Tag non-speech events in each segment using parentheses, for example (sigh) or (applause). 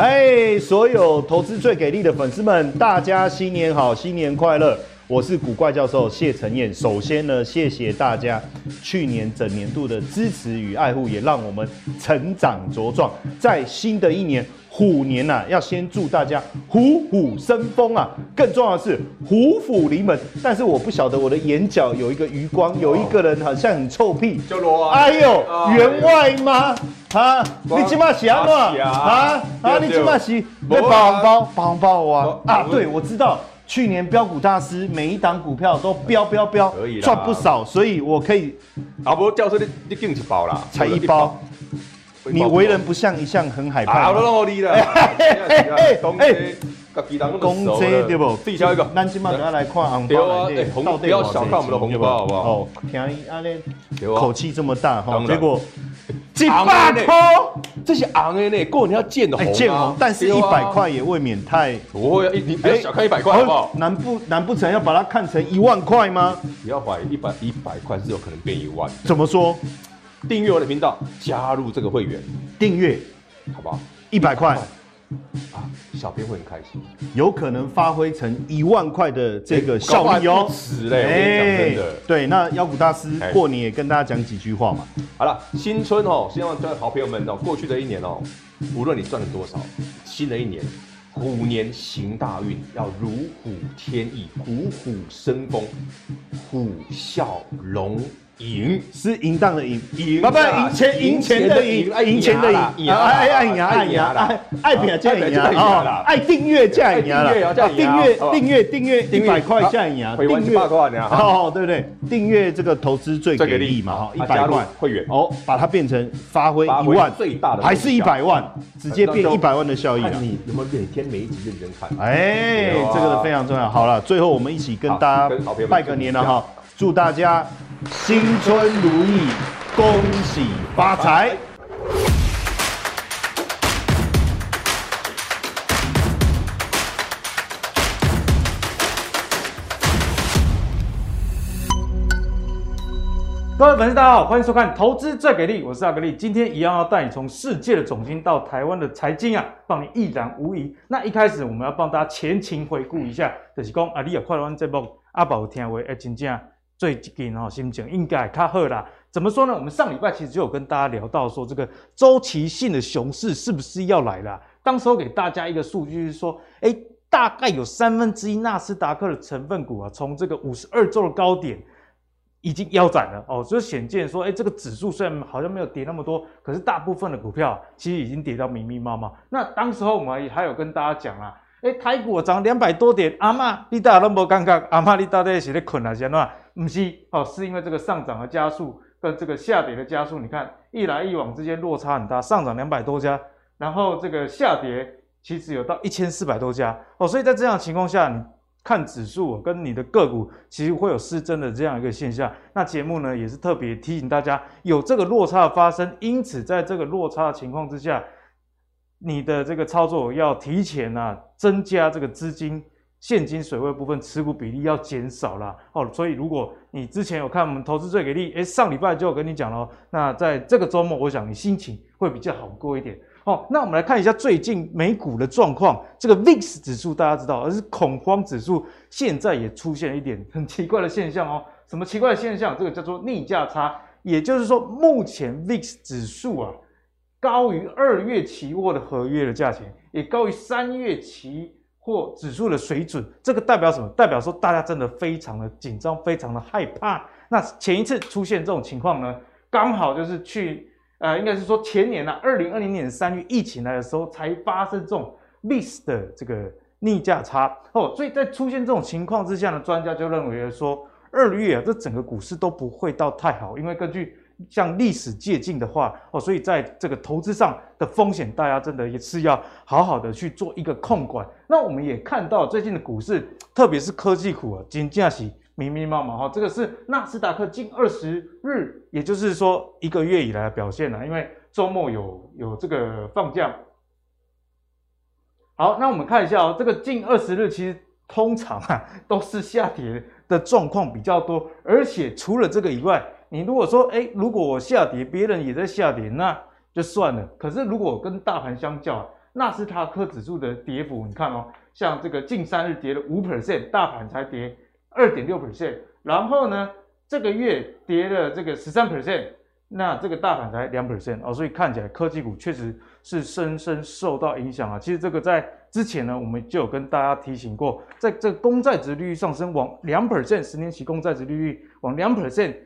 嗨，所有投资最给力的粉丝们，大家新年好，新年快乐！我是古怪教授谢承彦。首先呢，谢谢大家去年整年度的支持与爱护，也让我们成长茁壮。在新的一年虎年呐、啊，要先祝大家虎虎生风啊！更重要的是虎虎临门。但是我不晓得我的眼角有一个余光，有一个人好像很臭屁。叫罗哎呦，员外吗？啊，你今嘛是安怎？啊啊，你今嘛是被包红包？包红包啊！啊，对，我知道。去年标股大师每一档股票都飙飙飙，赚不少，所以我可以。啊不，教授你你进一包啦，才一包。你为人不像一向很害怕。好了，我你了。哎哎哎，公公车对不？递销一个。咱今嘛要来看红包，不要小看我们的红包，好不好？哦，听你阿咧，口气这么大哈，结果。几百块，这些昂的呢？过年要见红，见红，但是一百块也未免太。不会，你不要小看一百块好不好？难不难不成要把它看成一万块吗？不要怀疑，一百一百块是有可能变一万。怎么说？订阅我的频道，加入这个会员，订阅，好不好？一百块。啊，小编会很开心，有可能发挥成一万块的这个效益哦。是嘞，讲真的。对，那妖股大师过年也跟大家讲几句话嘛。好了，新春哦，希望各位好朋友们哦，过去的一年哦，无论你赚了多少，新的一年虎年行大运，要如虎添翼，虎虎生风，虎啸龙。赢是淫荡的淫，赢不不赢钱赢钱的赢，赢钱的赢，爱爱赢爱赢爱爱拼才赢啊！爱订阅才赢啦！订阅订阅订阅一百块价赢啊！订阅哦，对不对？订阅这个投资最给力嘛哈！一百万会员哦，把它变成发挥一万最大的，还是一百万，直接变一百万的效益啊！你有没有每天每一集认真看？哎，这个非常重要。好了，最后我们一起跟大家拜个年了哈！祝大家。新春如意，恭喜发财！各位粉丝，大家好，欢迎收看《投资最给力》，我是阿格力。今天一样要带你从世界的总经到台湾的财经啊，帮你一览无遗。那一开始我们要帮大家前情回顾一下，就是讲啊，你也快乐这部阿宝听话，哎，真正。最近哈心情应该较好啦。怎么说呢？我们上礼拜其实就有跟大家聊到说，这个周期性的熊市是不是要来了？当时候给大家一个数据是说，哎，大概有三分之一纳斯达克的成分股啊，从这个五十二周的高点已经腰斩了哦，所以显见说，哎，这个指数虽然好像没有跌那么多，可是大部分的股票其实已经跌到密密麻麻。那当时候我们也还有跟大家讲啦。哎，台股涨两百多点，阿妈你大都无感觉，阿妈你到底是在困还是怎样？不是哦，是因为这个上涨的加速跟这个下跌的加速，你看一来一往之间落差很大，上涨两百多家，然后这个下跌其实有到一千四百多家哦，所以在这样的情况下，你看指数跟你的个股其实会有失真的这样一个现象。那节目呢也是特别提醒大家有这个落差的发生，因此在这个落差的情况之下。你的这个操作要提前啊，增加这个资金现金水位部分持股比例要减少啦。哦。所以如果你之前有看我们投资最给力，诶，上礼拜就有跟你讲了，那在这个周末，我想你心情会比较好过一点。哦，那我们来看一下最近美股的状况。这个 VIX 指数大家知道，而是恐慌指数，现在也出现一点很奇怪的现象哦。什么奇怪的现象？这个叫做逆价差，也就是说，目前 VIX 指数啊。高于二月期货的合约的价钱，也高于三月期货指数的水准。这个代表什么？代表说大家真的非常的紧张，非常的害怕。那前一次出现这种情况呢，刚好就是去呃，应该是说前年啊，二零二零年三月疫情来的时候才发生这种 VIX 的这个逆价差哦。所以在出现这种情况之下呢，专家就认为说，二月啊，这整个股市都不会到太好，因为根据。向历史借鉴的话，哦，所以在这个投资上的风险，大家真的也是要好好的去做一个控管。那我们也看到最近的股市，特别是科技股啊，金价是密密麻麻哈。这个是纳斯达克近二十日，也就是说一个月以来的表现了，因为周末有有这个放假。好，那我们看一下哦，这个近二十日其实通常啊都是下跌的状况比较多，而且除了这个以外。你如果说，诶，如果我下跌，别人也在下跌，那就算了。可是如果跟大盘相较，纳斯达克指数的跌幅，你看哦，像这个近三日跌了五 percent，大盘才跌二点六 percent，然后呢，这个月跌了这个十三 percent。那这个大盘才两 percent 哦，所以看起来科技股确实是深深受到影响啊。其实这个在之前呢，我们就有跟大家提醒过，在这个公债值利率上升往两 percent，十年期公债值利率往两 percent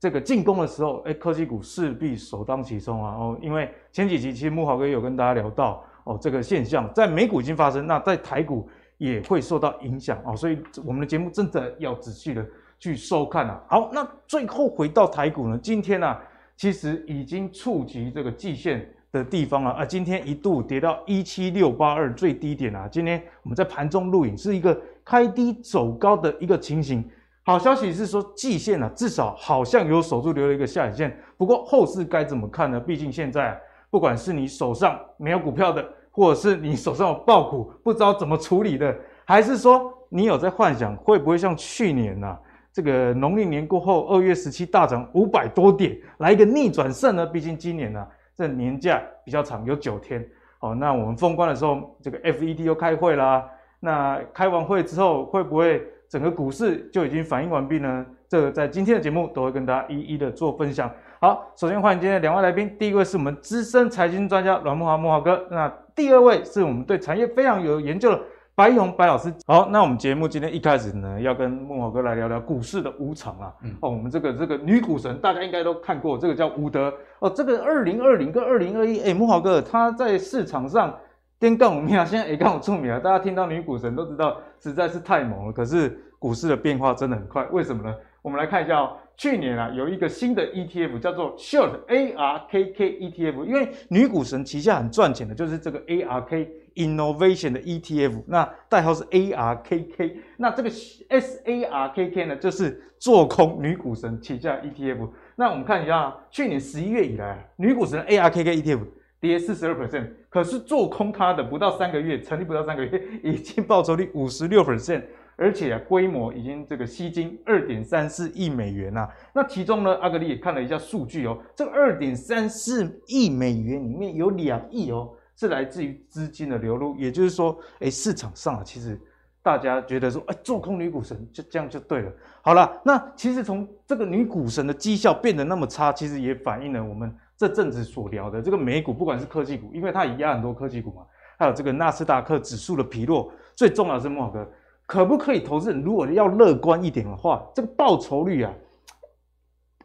这个进攻的时候，哎，科技股势必首当其冲啊。哦，因为前几集其实慕驊哥有跟大家聊到哦，这个现象在美股已经发生，那在台股也会受到影响哦。所以我们的节目真的要仔细的去收看啊。好，那最后回到台股呢，今天呢、啊？其实已经触及这个季线的地方了啊！今天一度跌到一七六八二最低点啊！今天我们在盘中录影，是一个开低走高的一个情形。好消息是说，季线啊，至少好像有守住留了一个下影线。不过后市该怎么看呢？毕竟现在不管是你手上没有股票的，或者是你手上有爆股不知道怎么处理的，还是说你有在幻想会不会像去年啊？这个农历年过后，二月十七大涨五百多点，来一个逆转胜呢？毕竟今年呢、啊，这年假比较长，有九天。哦，那我们封关的时候，这个 FED 又开会啦。那开完会之后，会不会整个股市就已经反应完毕呢？这个在今天的节目都会跟大家一一的做分享。好，首先欢迎今天的两位来宾，第一位是我们资深财经专家阮木华木华哥，那第二位是我们对产业非常有研究的。白宜弘白老师，好，那我们节目今天一开始呢，要跟木华哥来聊聊股市的无常啊。哦，我们这个这个女股神，大家应该都看过，这个叫吴德哦。这个二零二零跟二零二一，哎，木华哥他在市场上颠杠五命啊，现在也杠五出名啊。大家听到女股神都知道，实在是太猛了。可是股市的变化真的很快，为什么呢？我们来看一下哦，去年啊有一个新的 ETF 叫做 Short ARKK ETF，因为女股神旗下很赚钱的就是这个 ARK Innovation 的 ETF，那代号是 ARKK，那这个 SARKK 呢就是做空女股神旗下 ETF。那我们看一下，去年十一月以来，女股神 ARKK ETF 跌四十二百分可是做空它的不到三个月，成立不到三个月，已经报酬率五十六百分。而且啊，规模已经这个吸金二点三四亿美元呐、啊。那其中呢，阿格力也看了一下数据哦，这二点三四亿美元里面有两亿哦，是来自于资金的流入。也就是说，哎，市场上啊，其实大家觉得说，哎，做空女股神就这样就对了。好了，那其实从这个女股神的绩效变得那么差，其实也反映了我们这阵子所聊的这个美股，不管是科技股，因为它也压很多科技股嘛，还有这个纳斯达克指数的疲弱，最重要是莫哥。可不可以投资人？如果要乐观一点的话，这个报酬率啊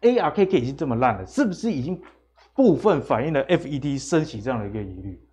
，ARKK 已经这么烂了，是不是已经部分反映了 FED 升息这样的一个疑虑？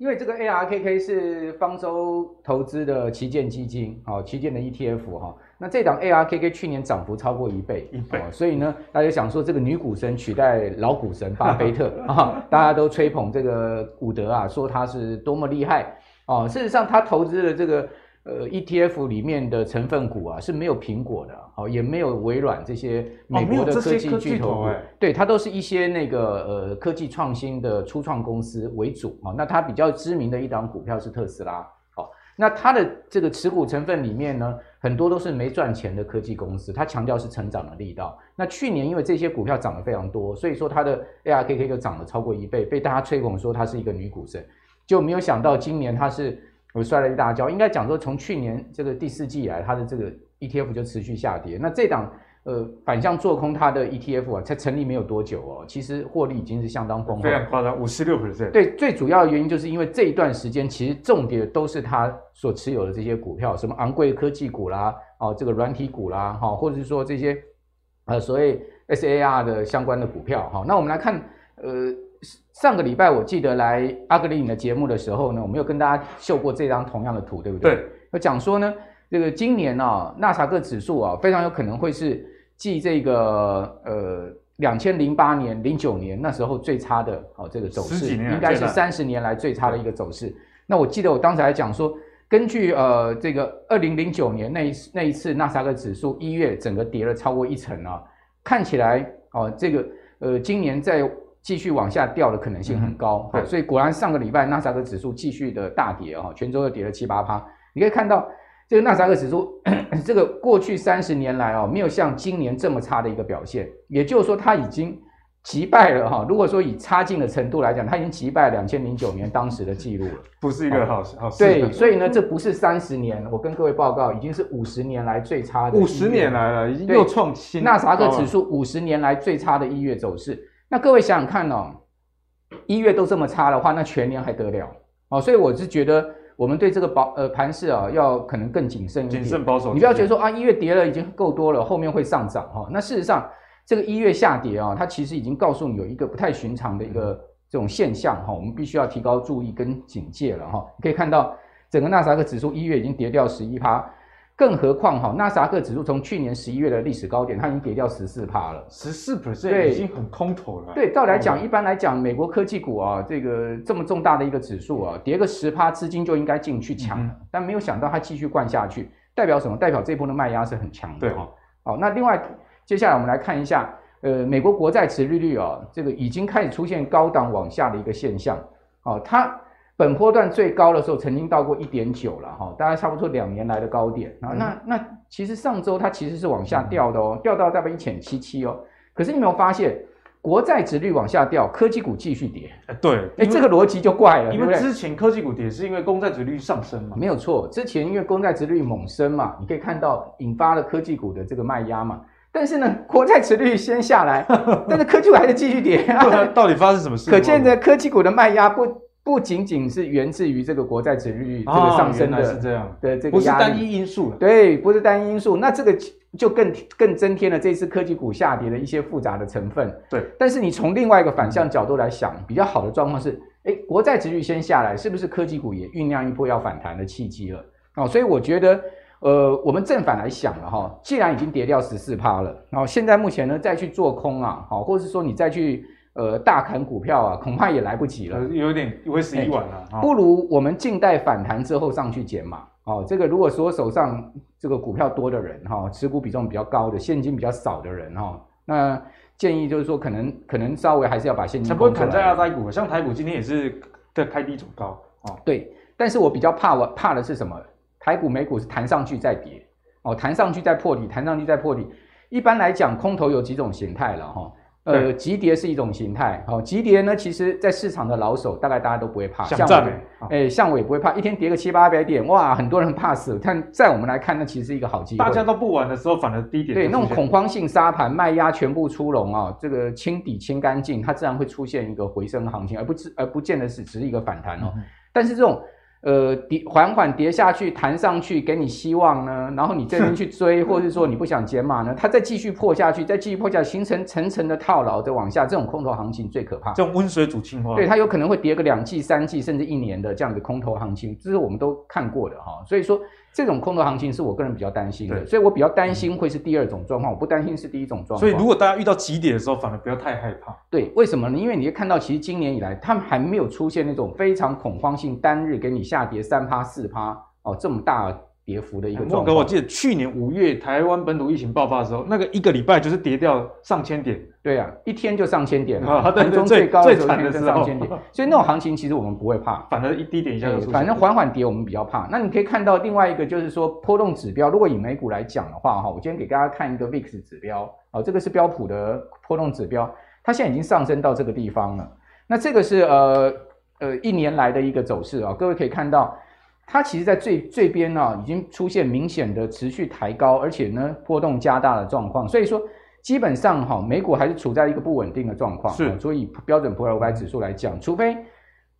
好，因为这个 ARKK 是方舟投资的旗舰基金，哦，旗舰的 ETF 哈。那这档 ARKK 去年涨幅超过一倍，一倍，所以呢，大家想说这个女股神取代老股神巴菲特 (laughs) 啊，大家都吹捧这个伍德啊，说他是多么厉害啊。事实上，他投资的这个。呃，ETF 里面的成分股啊是没有苹果的，哦，也没有微软这些美国的科技巨头，对，它都是一些那个呃科技创新的初创公司为主啊。那它比较知名的一档股票是特斯拉，好，那它的这个持股成分里面呢，很多都是没赚钱的科技公司，它强调是成长的力道。那去年因为这些股票涨得非常多，所以说它的 ARKK 就涨了超过一倍，被大家吹捧说它是一个女股神，就没有想到今年它是。我摔了一大跤，应该讲说，从去年这个第四季以来，它的这个 ETF 就持续下跌。那这档呃反向做空它的 ETF 啊，才成立没有多久哦，其实获利已经是相当丰厚，非常夸张，五十六 percent。对，最主要的原因就是因为这一段时间其实重点都是它所持有的这些股票，什么昂贵科技股啦，哦这个软体股啦，哈，或者是说这些呃所谓 SAR 的相关的股票哈。那我们来看呃。上个礼拜我记得来阿格里影的节目的时候呢，我们有跟大家秀过这张同样的图，对不对？对。我讲说呢，这个今年啊，纳萨克指数啊，非常有可能会是继这个呃两千零八年、零九年那时候最差的哦这个走势，应该是三十年来最差的一个走势。那我记得我当时还讲说，根据呃这个二零零九年那一那一次纳萨克指数一月整个跌了超过一成啊，看起来哦这个呃今年在。继续往下掉的可能性很高，嗯、所以果然上个礼拜纳斯达克指数继续的大跌啊，全州又跌了七八趴。你可以看到这个纳斯达克指数，(coughs) 这个过去三十年来哦，没有像今年这么差的一个表现。也就是说，它已经击败了哈，如果说以差劲的程度来讲，它已经击败了两千零九年当时的记录了，(laughs) 不是一个好事。好事。对，所以呢，这不是三十年，我跟各位报告，已经是五十年来最差的。五十年来了，已经又创新。纳斯达克指数五十年来最差的一月走势，那各位想想看哦，一月都这么差的话，那全年还得了？哦，所以我是觉得我们对这个保呃盘势啊，要可能更谨慎一点，谨慎保守。你不要觉得说啊，一月跌了已经够多了，后面会上涨哈。那事实上。这个一月下跌啊，它其实已经告诉你有一个不太寻常的一个这种现象哈，我们必须要提高注意跟警戒了哈。你可以看到，整个纳斯达克指数一月已经跌掉十一趴，更何况哈，纳斯达克指数从去年十一月的历史高点，它已经跌掉十四趴了，十四 percent 已经很空头了。对，照来讲，一般来讲，美国科技股啊，这个这么重大的一个指数啊，跌个十趴，资金就应该进去抢了，但没有想到它继续灌下去，代表什么？代表这波的卖压是很强的哈。好，那另外。接下来我们来看一下，呃，美国国债持利率啊，这个已经开始出现高档往下的一个现象。哦，它本波段最高的时候曾经到过一点九了哈，大概差不多两年来的高点。啊，那那其实上周它其实是往下掉的哦，掉到大概一千七七哦。可是你有没有发现，国债值率往下掉，科技股继续跌？对，哎，这个逻辑就怪了，因为之前科技股跌是因为公债值率上升嘛？没有错，之前因为公债值率猛升嘛，你可以看到引发了科技股的这个卖压嘛。但是呢，国债殖率先下来，(laughs) 但是科技股还是继续跌啊！到底发生什么事？可见的科技股的卖压不不仅仅是源自于这个国债殖率这个上升的，哦、是这样的这个不是单一因素。对，不是单一因素。那这个就更更增添了这次科技股下跌的一些复杂的成分。对，但是你从另外一个反向角度来想，比较好的状况是，哎，国债殖率先下来，是不是科技股也酝酿一波要反弹的契机了？哦，所以我觉得。呃，我们正反来想了哈，既然已经跌掉十四趴了，然后现在目前呢再去做空啊，好，或者是说你再去呃大砍股票啊，恐怕也来不及了，有点为时已晚了。不如我们静待反弹之后上去减码。哦，这个如果说手上这个股票多的人哈，持股比重比较高的，现金比较少的人哈，那建议就是说可能可能稍微还是要把现金。才不会砍在亚太股，像台股今天也是在开低走高哦。对，但是我比较怕我怕的是什么？台股、美股是弹上去再跌，哦，弹上去再破底，弹上去再破底。一般来讲，空头有几种形态了哈，呃，急跌是一种形态，哦，急跌呢，其实在市场的老手大概大家都不会怕，像我，哎，像我也不会怕，一天跌个七八百点，哇，很多人怕死。但在我们来看，那其实是一个好机会。大家都不玩的时候，反而低点。对，那种恐慌性杀盘、卖压全部出笼啊，这个清底清干净，它自然会出现一个回升行情，而不是而不见得是只是一个反弹哦。嗯、但是这种。呃，跌缓缓跌下去，弹上去给你希望呢，然后你这边去追，(laughs) 或者是说你不想减码呢，它再继续破下去，再继续破下去，形成层层的套牢的往下，这种空头行情最可怕。这种温水煮青蛙，对，它有可能会跌个两季、三季，甚至一年的这样的空头行情，这是我们都看过的哈。所以说。这种空头行情是我个人比较担心的，所以我比较担心会是第二种状况，嗯、我不担心是第一种状况。所以如果大家遇到极点的时候，反而不要太害怕。对，为什么呢？因为你会看到，其实今年以来，他们还没有出现那种非常恐慌性单日给你下跌三趴四趴哦这么大。跌幅的一个状况。我记得去年五月台湾本土疫情爆发的时候，那个一个礼拜就是跌掉上千点。对啊，一天就上千点了，盘中最高的时候一天就上千点。(laughs) 所以那种行情其实我们不会怕，(laughs) 反而一低点一下就。反正缓缓跌我们比较怕。那你可以看到另外一个就是说波动指标，如果以美股来讲的话哈，我今天给大家看一个 VIX 指标啊，这个是标普的波动指标，它现在已经上升到这个地方了。那这个是呃呃一年来的一个走势啊，各位可以看到。它其实，在最最边呢，已经出现明显的持续抬高，而且呢，波动加大的状况。所以说，基本上哈，美股还是处在一个不稳定的状况。是，所以标准普尔五百指数来讲，除非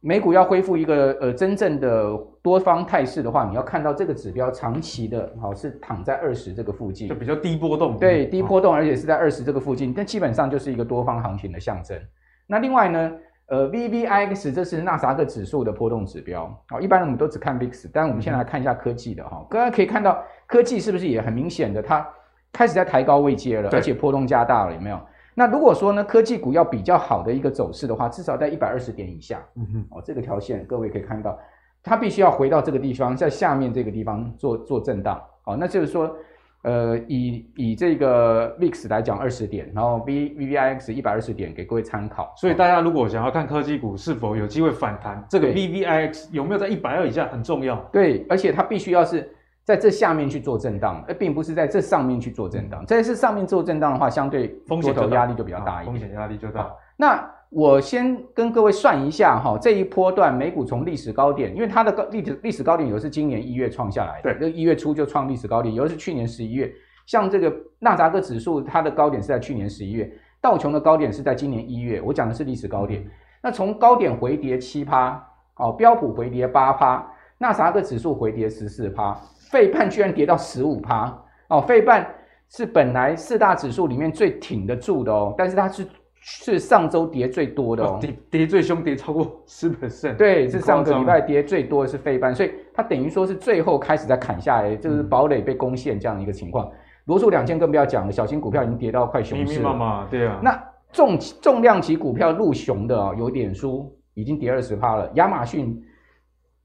美股要恢复一个呃真正的多方态势的话，你要看到这个指标长期的哈是躺在二十这个附近，就比较低波动。对，低波动，而且是在二十这个附近，但基本上就是一个多方行情的象征。那另外呢？呃，VVIX 这是纳斯达克指数的波动指标，好，一般我们都只看 VIX，但我们先来看一下科技的哈，大家可以看到科技是不是也很明显的，它开始在抬高位阶了，而且波动加大了，有没有？那如果说呢，科技股要比较好的一个走势的话，至少在一百二十点以下，嗯哼，哦，这个条线各位可以看到，它必须要回到这个地方，在下面这个地方做做震荡，好，那就是说。呃，以以这个 VIX 来讲二十点，然后 V VVIX 一百二十点给各位参考。所以大家如果想要看科技股是否有机会反弹，这个 VVIX 有没有在一百二以下很重要。对，而且它必须要是在这下面去做震荡，而并不是在这上面去做震荡。在这上面做震荡的话，相对多头压力就比较大一点，风险压力就大。那我先跟各位算一下哈，这一波段美股从历史高点，因为它的高历史历史高点有的是今年一月创下来的，对，一月初就创历史高点，有的是去年十一月。像这个纳扎克指数，它的高点是在去年十一月，道琼的高点是在今年一月。我讲的是历史高点。那从高点回跌七趴，哦，标普回跌八趴，纳扎克指数回跌十四趴，费半居然跌到十五趴，哦，费半是本来四大指数里面最挺得住的哦，但是它是是上周跌最多的哦，跌跌最凶，跌超过十 percent。对，是上个礼拜跌最多的是费半，所以它等于说是最后开始在砍下来，就是堡垒被攻陷这样一个情况。嗯罗素两千更不要讲了，小型股票已经跌到快熊市了。密密麻麻，对啊。那重重量级股票入熊的啊、哦，有点输，已经跌二十趴了。亚马逊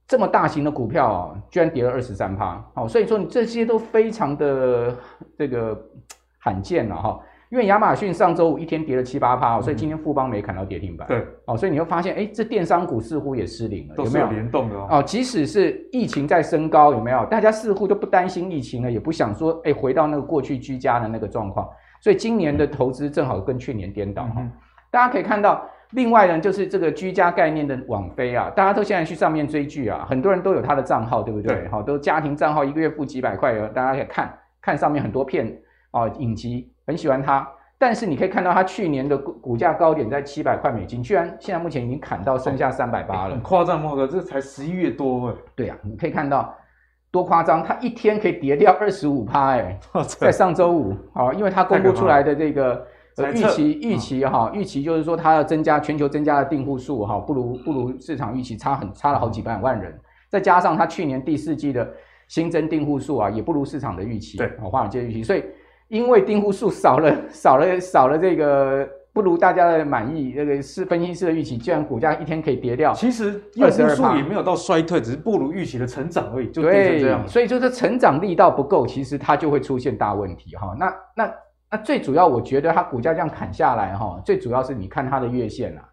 这么大型的股票啊、哦，居然跌了二十三趴。好，所以说你这些都非常的这个罕见了哈、哦。因为亚马逊上周五一天跌了七八趴，所以今天富邦没砍到跌停板。对，哦，所以你会发现，哎，这电商股似乎也失灵了，有没有联动的？哦，即使是疫情在升高，有没有？大家似乎都不担心疫情了，也不想说，哎，回到那个过去居家的那个状况。所以今年的投资正好跟去年颠倒哈。嗯、大家可以看到，另外呢，就是这个居家概念的网飞啊，大家都现在去上面追剧啊，很多人都有他的账号，对不对？好，都家庭账号，一个月付几百块，大家可以看看上面很多片啊，影集，很喜欢它。但是你可以看到，它去年的股股价高点在七百块美金，居然现在目前已经砍到剩下三百八了，很夸张，莫哥，这才十一月多哎。对啊，你可以看到多夸张，它一天可以跌掉二十五趴哎，(laughs) 在上周五啊，因为它公布出来的这个预期预期哈，预期就是说它要增加全球增加的订户数哈，不如不如市场预期差很差了好几百万人，再加上它去年第四季的新增订户数啊，也不如市场的预期，对，华尔街预期，所以。因为订户数少了，(laughs) 少了，少了，这个不如大家的满意，那个是分析师的预期，居然股价一天可以跌掉。其实用户数也没有到衰退，只是不如预期的成长而已，就变成这样。对，所以就是成长力道不够，其实它就会出现大问题哈。那那那最主要，我觉得它股价这样砍下来哈，最主要是你看它的月线啊，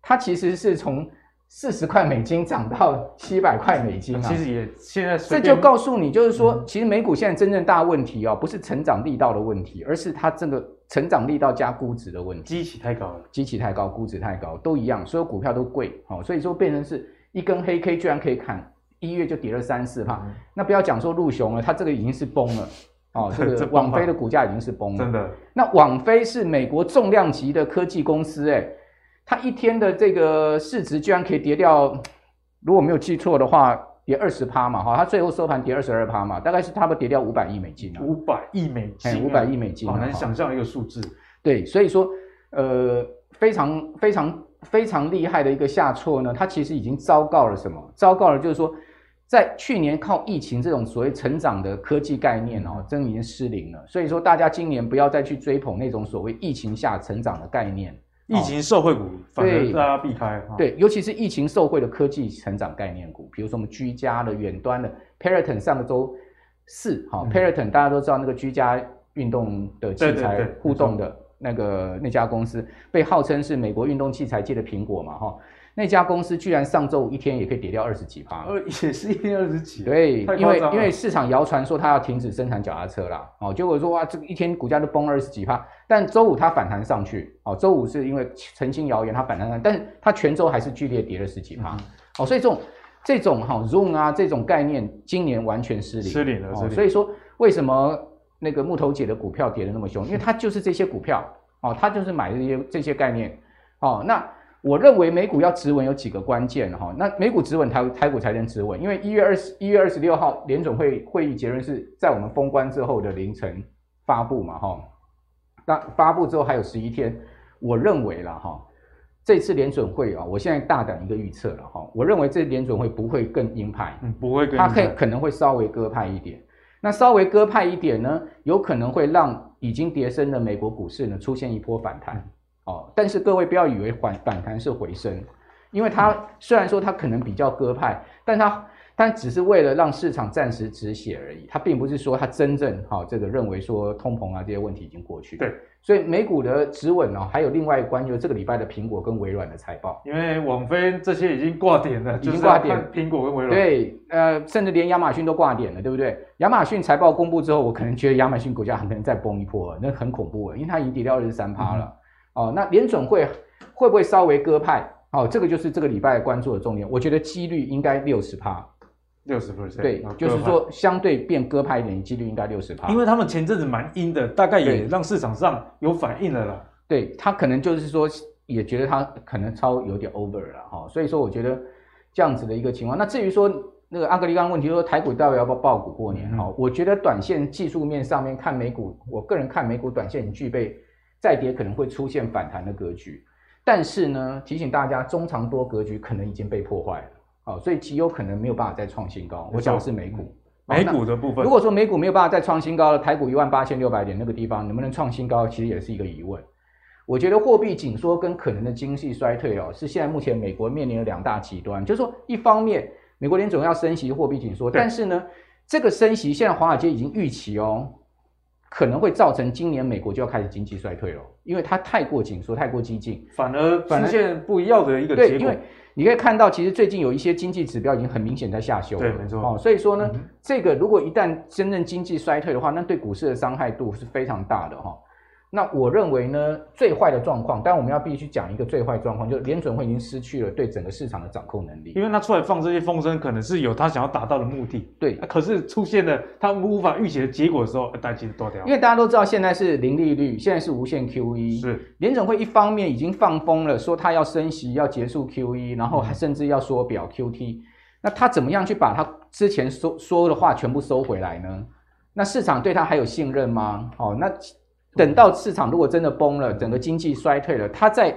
它其实是从。四十块美金涨到七百块美金啊！其实也现在这就告诉你，就是说，其实美股现在真正大问题哦，不是成长力道的问题，而是它这个成长力道加估值的问题。基期太高了，基期太高，估值太高，都一样，所有股票都贵哦，所以说变成是一根黑 K 居然可以砍一月就跌了三四趴，那不要讲说入熊了，它这个已经是崩了哦，(laughs) 这个网飞的股价已经是崩了，真的。那网飞是美国重量级的科技公司，哎。它一天的这个市值居然可以跌掉，如果没有记错的话，跌二十趴嘛，哈，它最后收盘跌二十二趴嘛，大概是差不多跌掉五百亿美金啊，五百亿美金，五百亿美金，好难想象一个数字。对，所以说，呃，非常非常非常厉害的一个下挫呢，它其实已经昭告了什么？昭告了就是说，在去年靠疫情这种所谓成长的科技概念哦，真已经失灵了。所以说，大家今年不要再去追捧那种所谓疫情下成长的概念。疫情受惠股，反正大家避开。对，对，尤其是疫情受惠的科技成长概念股，比如说我们居家的、远端的，Peloton 上个周四，哈，Peloton 大家都知道那个居家运动的器材互动的那个那家公司，被号称是美国运动器材界的苹果嘛，哈。那家公司居然上周五一天也可以跌掉二十几趴，呃，也是一天二十几，对，因为因为市场谣传说它要停止生产脚踏车啦，哦，结果说哇，这个一天股价都崩二十几趴，但周五它反弹上去，哦，周五是因为澄清谣言它反弹上，但是它全周还是剧烈跌了十几趴，哦，所以这种这种哈 Zoom 啊这种概念今年完全失灵，失灵了，哦，所以说为什么那个木头姐的股票跌得那么凶？因为它就是这些股票，哦，它就是买这些这些概念，哦，那。我认为美股要止稳有几个关键哈，那美股止稳台台股才能止稳，因为一月二十一月二十六号联总会会议结论是在我们封关之后的凌晨发布嘛哈，那发布之后还有十一天，我认为了哈，这次联准会啊，我现在大胆一个预测了哈，我认为这联准会不会更鹰派，嗯，不会更鹰派，它可可能会稍微鸽派一点，那稍微鸽派一点呢，有可能会让已经跌深的美国股市呢出现一波反弹。哦，但是各位不要以为反反弹是回升，因为它虽然说它可能比较鸽派，但它但只是为了让市场暂时止血而已，它并不是说它真正哈、哦、这个认为说通膨啊这些问题已经过去。对，所以美股的止稳呢，还有另外一关，就是这个礼拜的苹果跟微软的财报，因为网飞这些已经挂点了，已经挂点，苹果跟微软。对，呃，甚至连亚马逊都挂点了，对不对？亚马逊财报公布之后，我可能觉得亚马逊股价很可能再崩一波，那很恐怖，因为它已经跌掉二十三趴了。嗯、哦，那联准会会不会稍微鸽派？哦，这个就是这个礼拜关注的重点。我觉得几率应该六十趴。六十 percent，对，就是说相对变鸽派一点，几率应该六十趴。因为他们前阵子蛮阴的，大概也让市场上有反应了啦。对，他可能就是说，也觉得他可能超有点 over 了哈，所以说我觉得这样子的一个情况。那至于说那个阿格里刚刚问题说台股到底要不要爆股过年哈，嗯、我觉得短线技术面上面看美股，我个人看美股短线已经具备再跌可能会出现反弹的格局，但是呢，提醒大家中长多格局可能已经被破坏了。好，所以极有可能没有办法再创新高。我讲的是美股，美股的部分。如果说美股没有办法再创新高了，台股一万八千六百点那个地方能不能创新高，其实也是一个疑问。我觉得货币紧缩跟可能的经济衰退哦，是现在目前美国面临的两大极端。就是说，一方面美国联总要升息货币紧缩，但是呢，这个升息现在华尔街已经预期哦，可能会造成今年美国就要开始经济衰退了，因为它太过紧缩、太过激进，反而出现不一样的一个结果。因为你可以看到，其实最近有一些经济指标已经很明显在下修了。对，没错。哦，所以说呢，这个如果一旦真正经济衰退的话，那对股市的伤害度是非常大的哈。那我认为呢，最坏的状况，当然我们要必须讲一个最坏状况，就是联准会已经失去了对整个市场的掌控能力。因为他出来放这些风声，可能是有他想要达到的目的。对，可是出现了他无法预期的结果的时候，大家其实多掉。因为大家都知道，现在是零利率，现在是无限 QE。是联准会一方面已经放风了，说他要升息，要结束 QE，然后还甚至要缩表 QT。嗯、那他怎么样去把他之前说说的话全部收回来呢？那市场对他还有信任吗？哦，那。等到市场如果真的崩了，整个经济衰退了，他再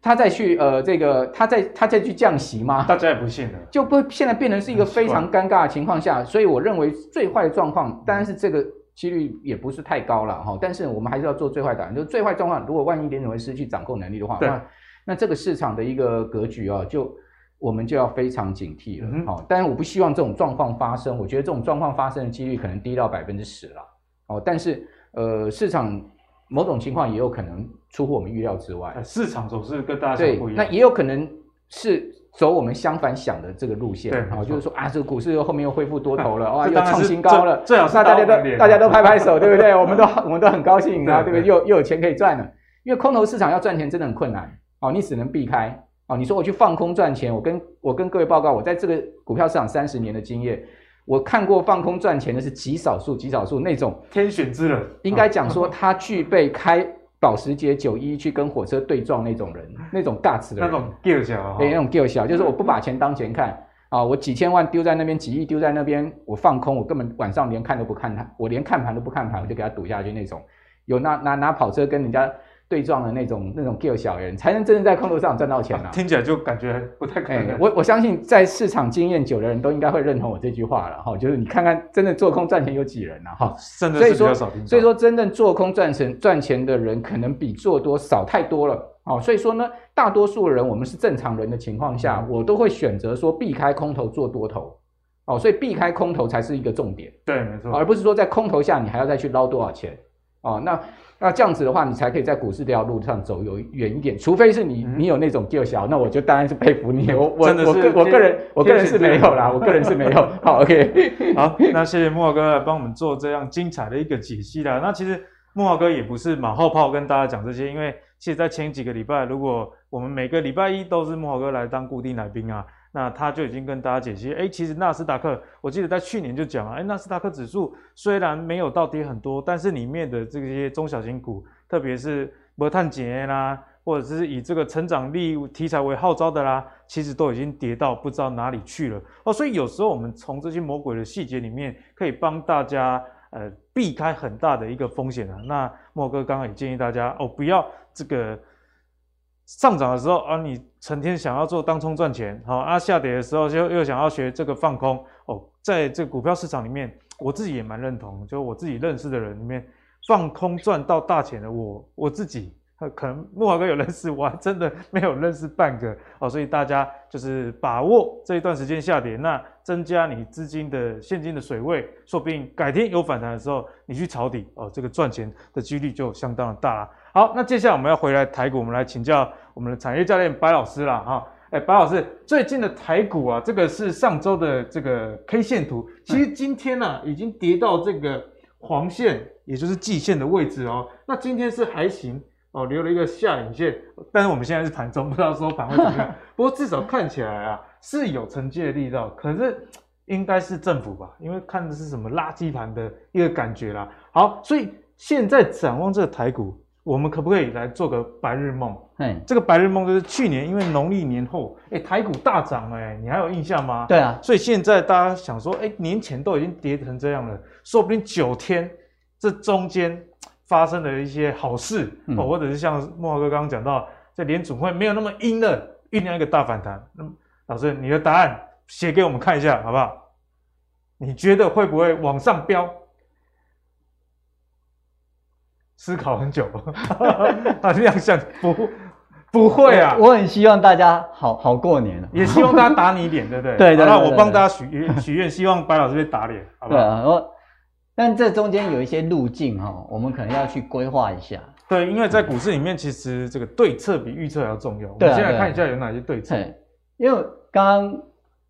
他再去呃这个他再他再去降息吗？大家也不信了，就不现在变成是一个非常尴尬的情况下，所以我认为最坏的状况，当然是这个几率也不是太高了哈，但是我们还是要做最坏打算，就是最坏状况，如果万一联准会失去掌控能力的话，那那这个市场的一个格局啊，就我们就要非常警惕了。好、嗯，当然我不希望这种状况发生，我觉得这种状况发生的几率可能低到百分之十了。哦，但是呃市场。某种情况也有可能出乎我们预料之外，市场总是跟大家想不一样。那也有可能是走我们相反想的这个路线，对，然后就是说啊，这个股市又后面又恢复多头了，哇，(laughs) 又创新高了，最好是那大家都大家都拍拍手，对不对？我们都我们都很高兴，然 (laughs) 后对不对？又又有钱可以赚了，因为空头市场要赚钱真的很困难哦，你只能避开哦。你说我去放空赚钱，我跟我跟各位报告，我在这个股票市场三十年的经验。我看过放空赚钱的是极少数，极少数那种天选之人，应该讲说他具备开保时捷九一去跟火车对撞那种人，那种 guts 的人，那种 gear 小，对，那种 gear 小，就是我不把钱当钱看啊，我几千万丢在那边，几亿丢在那边，我放空，我根本晚上连看都不看他，我连看盘都不看盘，我就给他赌下去那种，有拿拿拿跑车跟人家。对撞的那种那种 gear 小人，才能真正在空头上赚到钱啊！听起来就感觉不太可能。欸、我我相信在市场经验久的人都应该会认同我这句话了哈，就是你看看真的做空赚钱有几人啊哈？真的是比较少听。所以说真正做空赚钱赚钱的人可能比做多少太多了哦。所以说呢，大多数人我们是正常人的情况下，我都会选择说避开空头做多头哦。所以避开空头才是一个重点。对，没错，而不是说在空头下你还要再去捞多少钱哦。那。那这样子的话，你才可以在股市这条路上走有远一点。除非是你，你有那种技巧，那我就当然是佩服你。我我我个我个人我个人是没有啦，我个人是没有。好，OK，(laughs) 好，那谢谢慕驊哥来帮我们做这样精彩的一个解析啦。那其实慕驊哥也不是马后炮跟大家讲这些，因为其实在前几个礼拜，如果我们每个礼拜一都是慕驊哥来当固定来宾啊。那他就已经跟大家解析，哎，其实纳斯达克，我记得在去年就讲了，哎，纳斯达克指数虽然没有到跌很多，但是里面的这些中小型股，特别是煤炭节啦，或者是以这个成长力题材为号召的啦，其实都已经跌到不知道哪里去了哦。所以有时候我们从这些魔鬼的细节里面，可以帮大家呃避开很大的一个风险啊。那莫哥刚刚也建议大家哦，不要这个。上涨的时候啊，你成天想要做当冲赚钱，好啊，下跌的时候就又想要学这个放空哦，在这股票市场里面，我自己也蛮认同，就我自己认识的人里面，放空赚到大钱的我，我自己可能木华哥有认识，我还真的没有认识半个哦，所以大家就是把握这一段时间下跌，那增加你资金的现金的水位，说不定改天有反弹的时候，你去抄底哦，这个赚钱的几率就相当的大了。好，那接下来我们要回来台股，我们来请教我们的产业教练白老师了哈。哎，白老师，最近的台股啊，这个是上周的这个 K 线图，其实今天呢、啊、已经跌到这个黄线，也就是季线的位置哦。那今天是还行哦，留了一个下影线，但是我们现在是盘中，不知道收盘会怎么样。(laughs) 不过至少看起来啊是有承接的力道，可是应该是政府吧，因为看的是什么垃圾盘的一个感觉啦。好，所以现在展望这个台股。我们可不可以来做个白日梦？嗯，这个白日梦就是去年因为农历年后，哎，台股大涨，哎，你还有印象吗？对啊，所以现在大家想说，哎，年前都已经跌成这样了，说不定九天这中间发生了一些好事，嗯、或者是像莫华哥刚刚讲到，这联储会没有那么阴的酝酿一个大反弹。那么老师，你的答案写给我们看一下好不好？你觉得会不会往上飙？思考很久，他这样想不不会啊！我很希望大家好好过年，也希望大家打你脸，对不对？(laughs) 对，那我帮大家许愿，许愿希望白老师被打脸，好不好？对啊，我但这中间有一些路径哈，我们可能要去规划一下。对，因为在股市里面，其实这个对策比预测还要重要。我们先来看一下有哪些对策。因为刚刚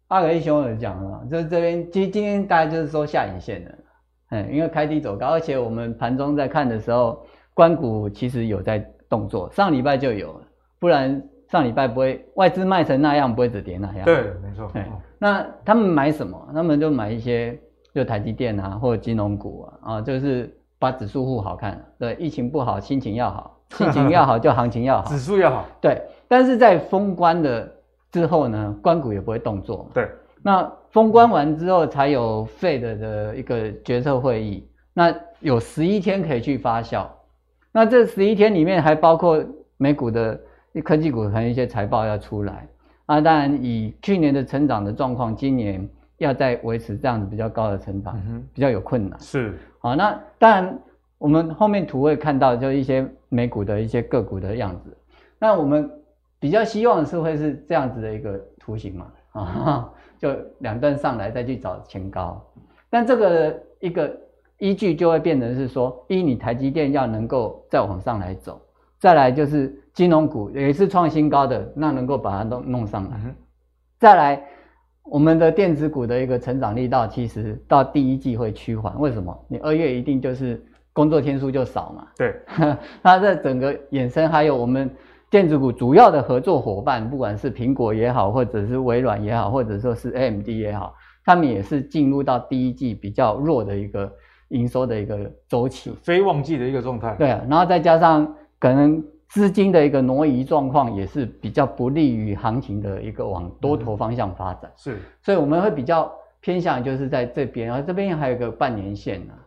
阿格一兄有讲了嘛，就是这边其实今天大概就是说下影线的。嗯，因为开低走高，而且我们盘中在看的时候，关股其实有在动作，上礼拜就有，不然上礼拜不会外资卖成那样，不会只跌那样。对，没错。对，那他们买什么？他们就买一些，就台积电啊，或者金融股啊，啊，就是把指数护好看。对，疫情不好，心情要好，心情要好就行情要好，(laughs) 指数要好。对，但是在封关的之后呢，关股也不会动作。对。那封关完之后，才有 Fed 的一个决策会议，那有十一天可以去发酵。那这十一天里面还包括美股的科技股，可能一些财报要出来。啊，当然以去年的成长的状况，今年要再维持这样子比较高的成长，比较有困难。是。好，那当然我们后面图会看到，就一些美股的一些个股的样子。那我们比较希望是会是这样子的一个图形嘛？啊。就两段上来再去找前高，但这个一个依据就会变成是说，一你台积电要能够再往上来走，再来就是金融股也是创新高的，那能够把它弄弄上来，再来我们的电子股的一个成长力道，其实到第一季会趋缓，为什么？你二月一定就是工作天数就少嘛，对，(laughs) 它这整个衍生还有我们。电子股主要的合作伙伴，不管是苹果也好，或者是微软也好，或者说是 AMD 也好，他们也是进入到第一季比较弱的一个营收的一个周期，非旺季的一个状态。对啊，然后再加上可能资金的一个挪移状况，也是比较不利于行情的一个往多头方向发展。是，所以我们会比较偏向就是在这边，然后这边还有一个半年线呢。啊，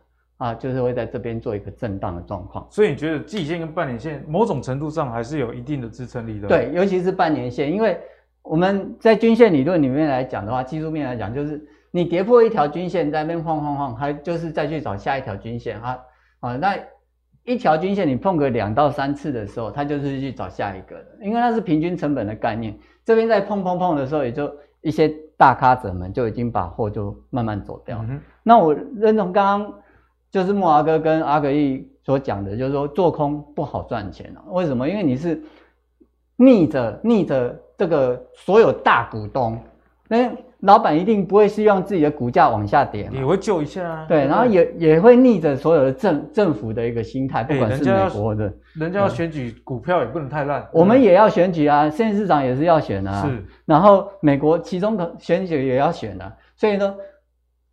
就是会在这边做一个震荡的状况，所以你觉得季线跟半年线某种程度上还是有一定的支撑力的？对，尤其是半年线，因为我们在均线理论里面来讲的话，技术面来讲，就是你跌破一条均线，在那边晃晃晃，还就是再去找下一条均线啊啊，那一条均线你碰个两到三次的时候，它就是去找下一个的，因为它是平均成本的概念。这边在碰碰碰的时候，也就一些大咖者们就已经把货就慢慢走掉。嗯、那我认同刚刚。就是木华哥跟阿格力所讲的，就是说做空不好赚钱啊。为什么？因为你是逆着逆着这个所有大股东，那老板一定不会希望自己的股价往下跌嘛，也会救一下啊。对，然后也也会逆着所有的政政府的一个心态，不管是美国的，人家要选举股票也不能太烂。我们也要选举啊，现市长也是要选啊。是，然后美国其中的选举也要选啊，所以呢。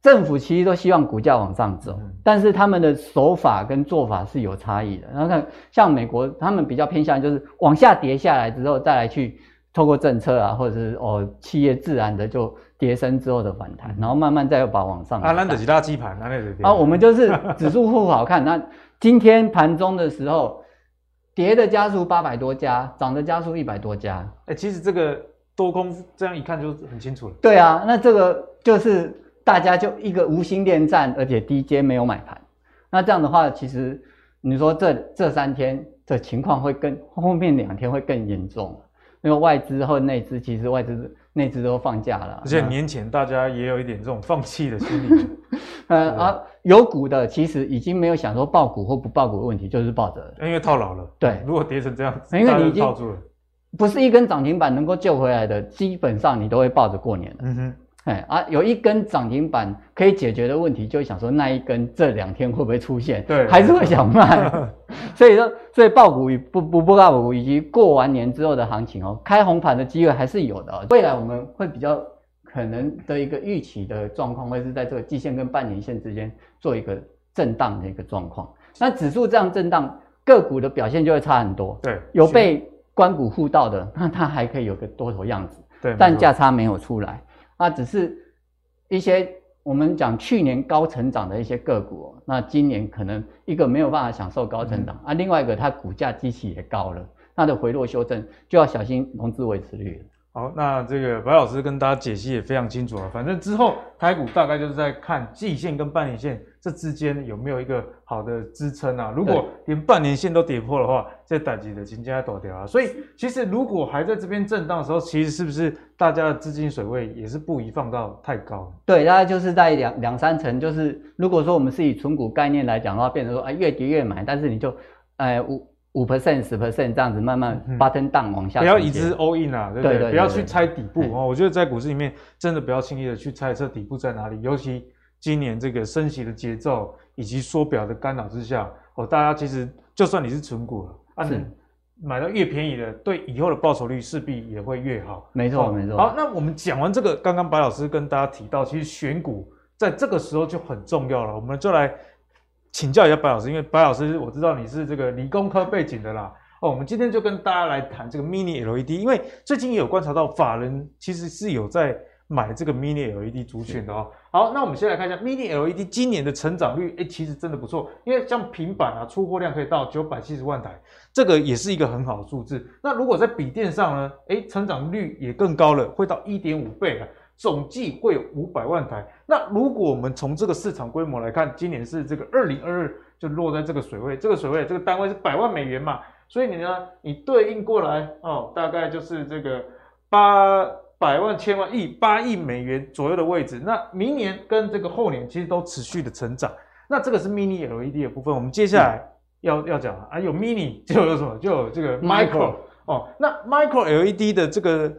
政府其实都希望股价往上走，但是他们的手法跟做法是有差异的。然后看像美国，他们比较偏向就是往下跌下来之后，再来去透过政策啊，或者是哦企业自然的就跌升之后的反弹，然后慢慢再又把往上。啊，那的是垃圾盘，那的啊，我们就是指数不好看。那今天盘中的时候，跌的家数八百多家，涨的家数一百多家。哎、欸，其实这个多空这样一看就很清楚了。对啊，那这个就是。大家就一个无心恋战，而且低阶没有买盘，那这样的话，其实你说这这三天的情况会更后面两天会更严重，因为外资和内资其实外资内资都放假了，而且年前大家也有一点这种放弃的心理。(laughs) 呃啊，有股的其实已经没有想说爆股或不爆股的问题，就是抱着，因为套牢了。对，如果跌成这样子，因为你已经套住了，不是一根涨停板能够救回来的，基本上你都会抱着过年的。嗯哼。哎啊，有一根涨停板可以解决的问题，就会想说那一根这两天会不会出现？对，还是会想卖。(laughs) 所以说，所以爆股与不不不爆股，以及过完年之后的行情哦，开红盘的机会还是有的哦。未来我们会比较可能的一个预期的状况，会是在这个季线跟半年线之间做一个震荡的一个状况。那指数这样震荡，个股的表现就会差很多。对，有被关股护到的，那它还可以有个多头样子。对，但价差没有出来。那只是一些我们讲去年高成长的一些个股，那今年可能一个没有办法享受高成长，啊，另外一个它股价基期也高了，它的回落修正就要小心融资维持率。好，那这个白老师跟大家解析也非常清楚啊。反正之后台股大概就是在看季线跟半年线这之间有没有一个好的支撑啊。如果连半年线都跌破的话，这打击的金价倒掉啊。所以其实如果还在这边震荡的时候，其实是不是大家的资金水位也是不宜放到太高？对，大概就是在两两三成。就是如果说我们是以存股概念来讲的话，变成说哎越跌越买，但是你就哎五。五 percent 十 percent 这样子慢慢 button down 往下，不要一直 all in 啊，对不对？不要去猜底部哦。我觉得在股市里面真的不要轻易的去猜测底部在哪里，尤其今年这个升息的节奏以及缩表的干扰之下哦，大家其实就算你是存股了，啊，你买到越便宜的，对以后的报酬率势必也会越好。没错没错。好，那我们讲完这个，刚刚白老师跟大家提到，其实选股在这个时候就很重要了，我们就来。请教一下白老师，因为白老师我知道你是这个理工科背景的啦。哦，我们今天就跟大家来谈这个 Mini LED，因为最近也有观察到法人其实是有在买这个 Mini LED 族群的哦。好，那我们先来看一下 Mini LED 今年的成长率，哎，其实真的不错，因为像平板啊，出货量可以到九百七十万台，这个也是一个很好的数字。那如果在笔电上呢，哎，成长率也更高了，会到一点五倍了。总计会有五百万台。那如果我们从这个市场规模来看，今年是这个二零二二就落在这个水位，这个水位这个单位是百万美元嘛，所以你呢，你对应过来哦，大概就是这个八百万千万亿八亿美元左右的位置。那明年跟这个后年其实都持续的成长。那这个是 Mini LED 的部分，我们接下来要、嗯、要讲啊，有 Mini 就有什么，就有这个 Micro 哦。那 Micro LED 的这个。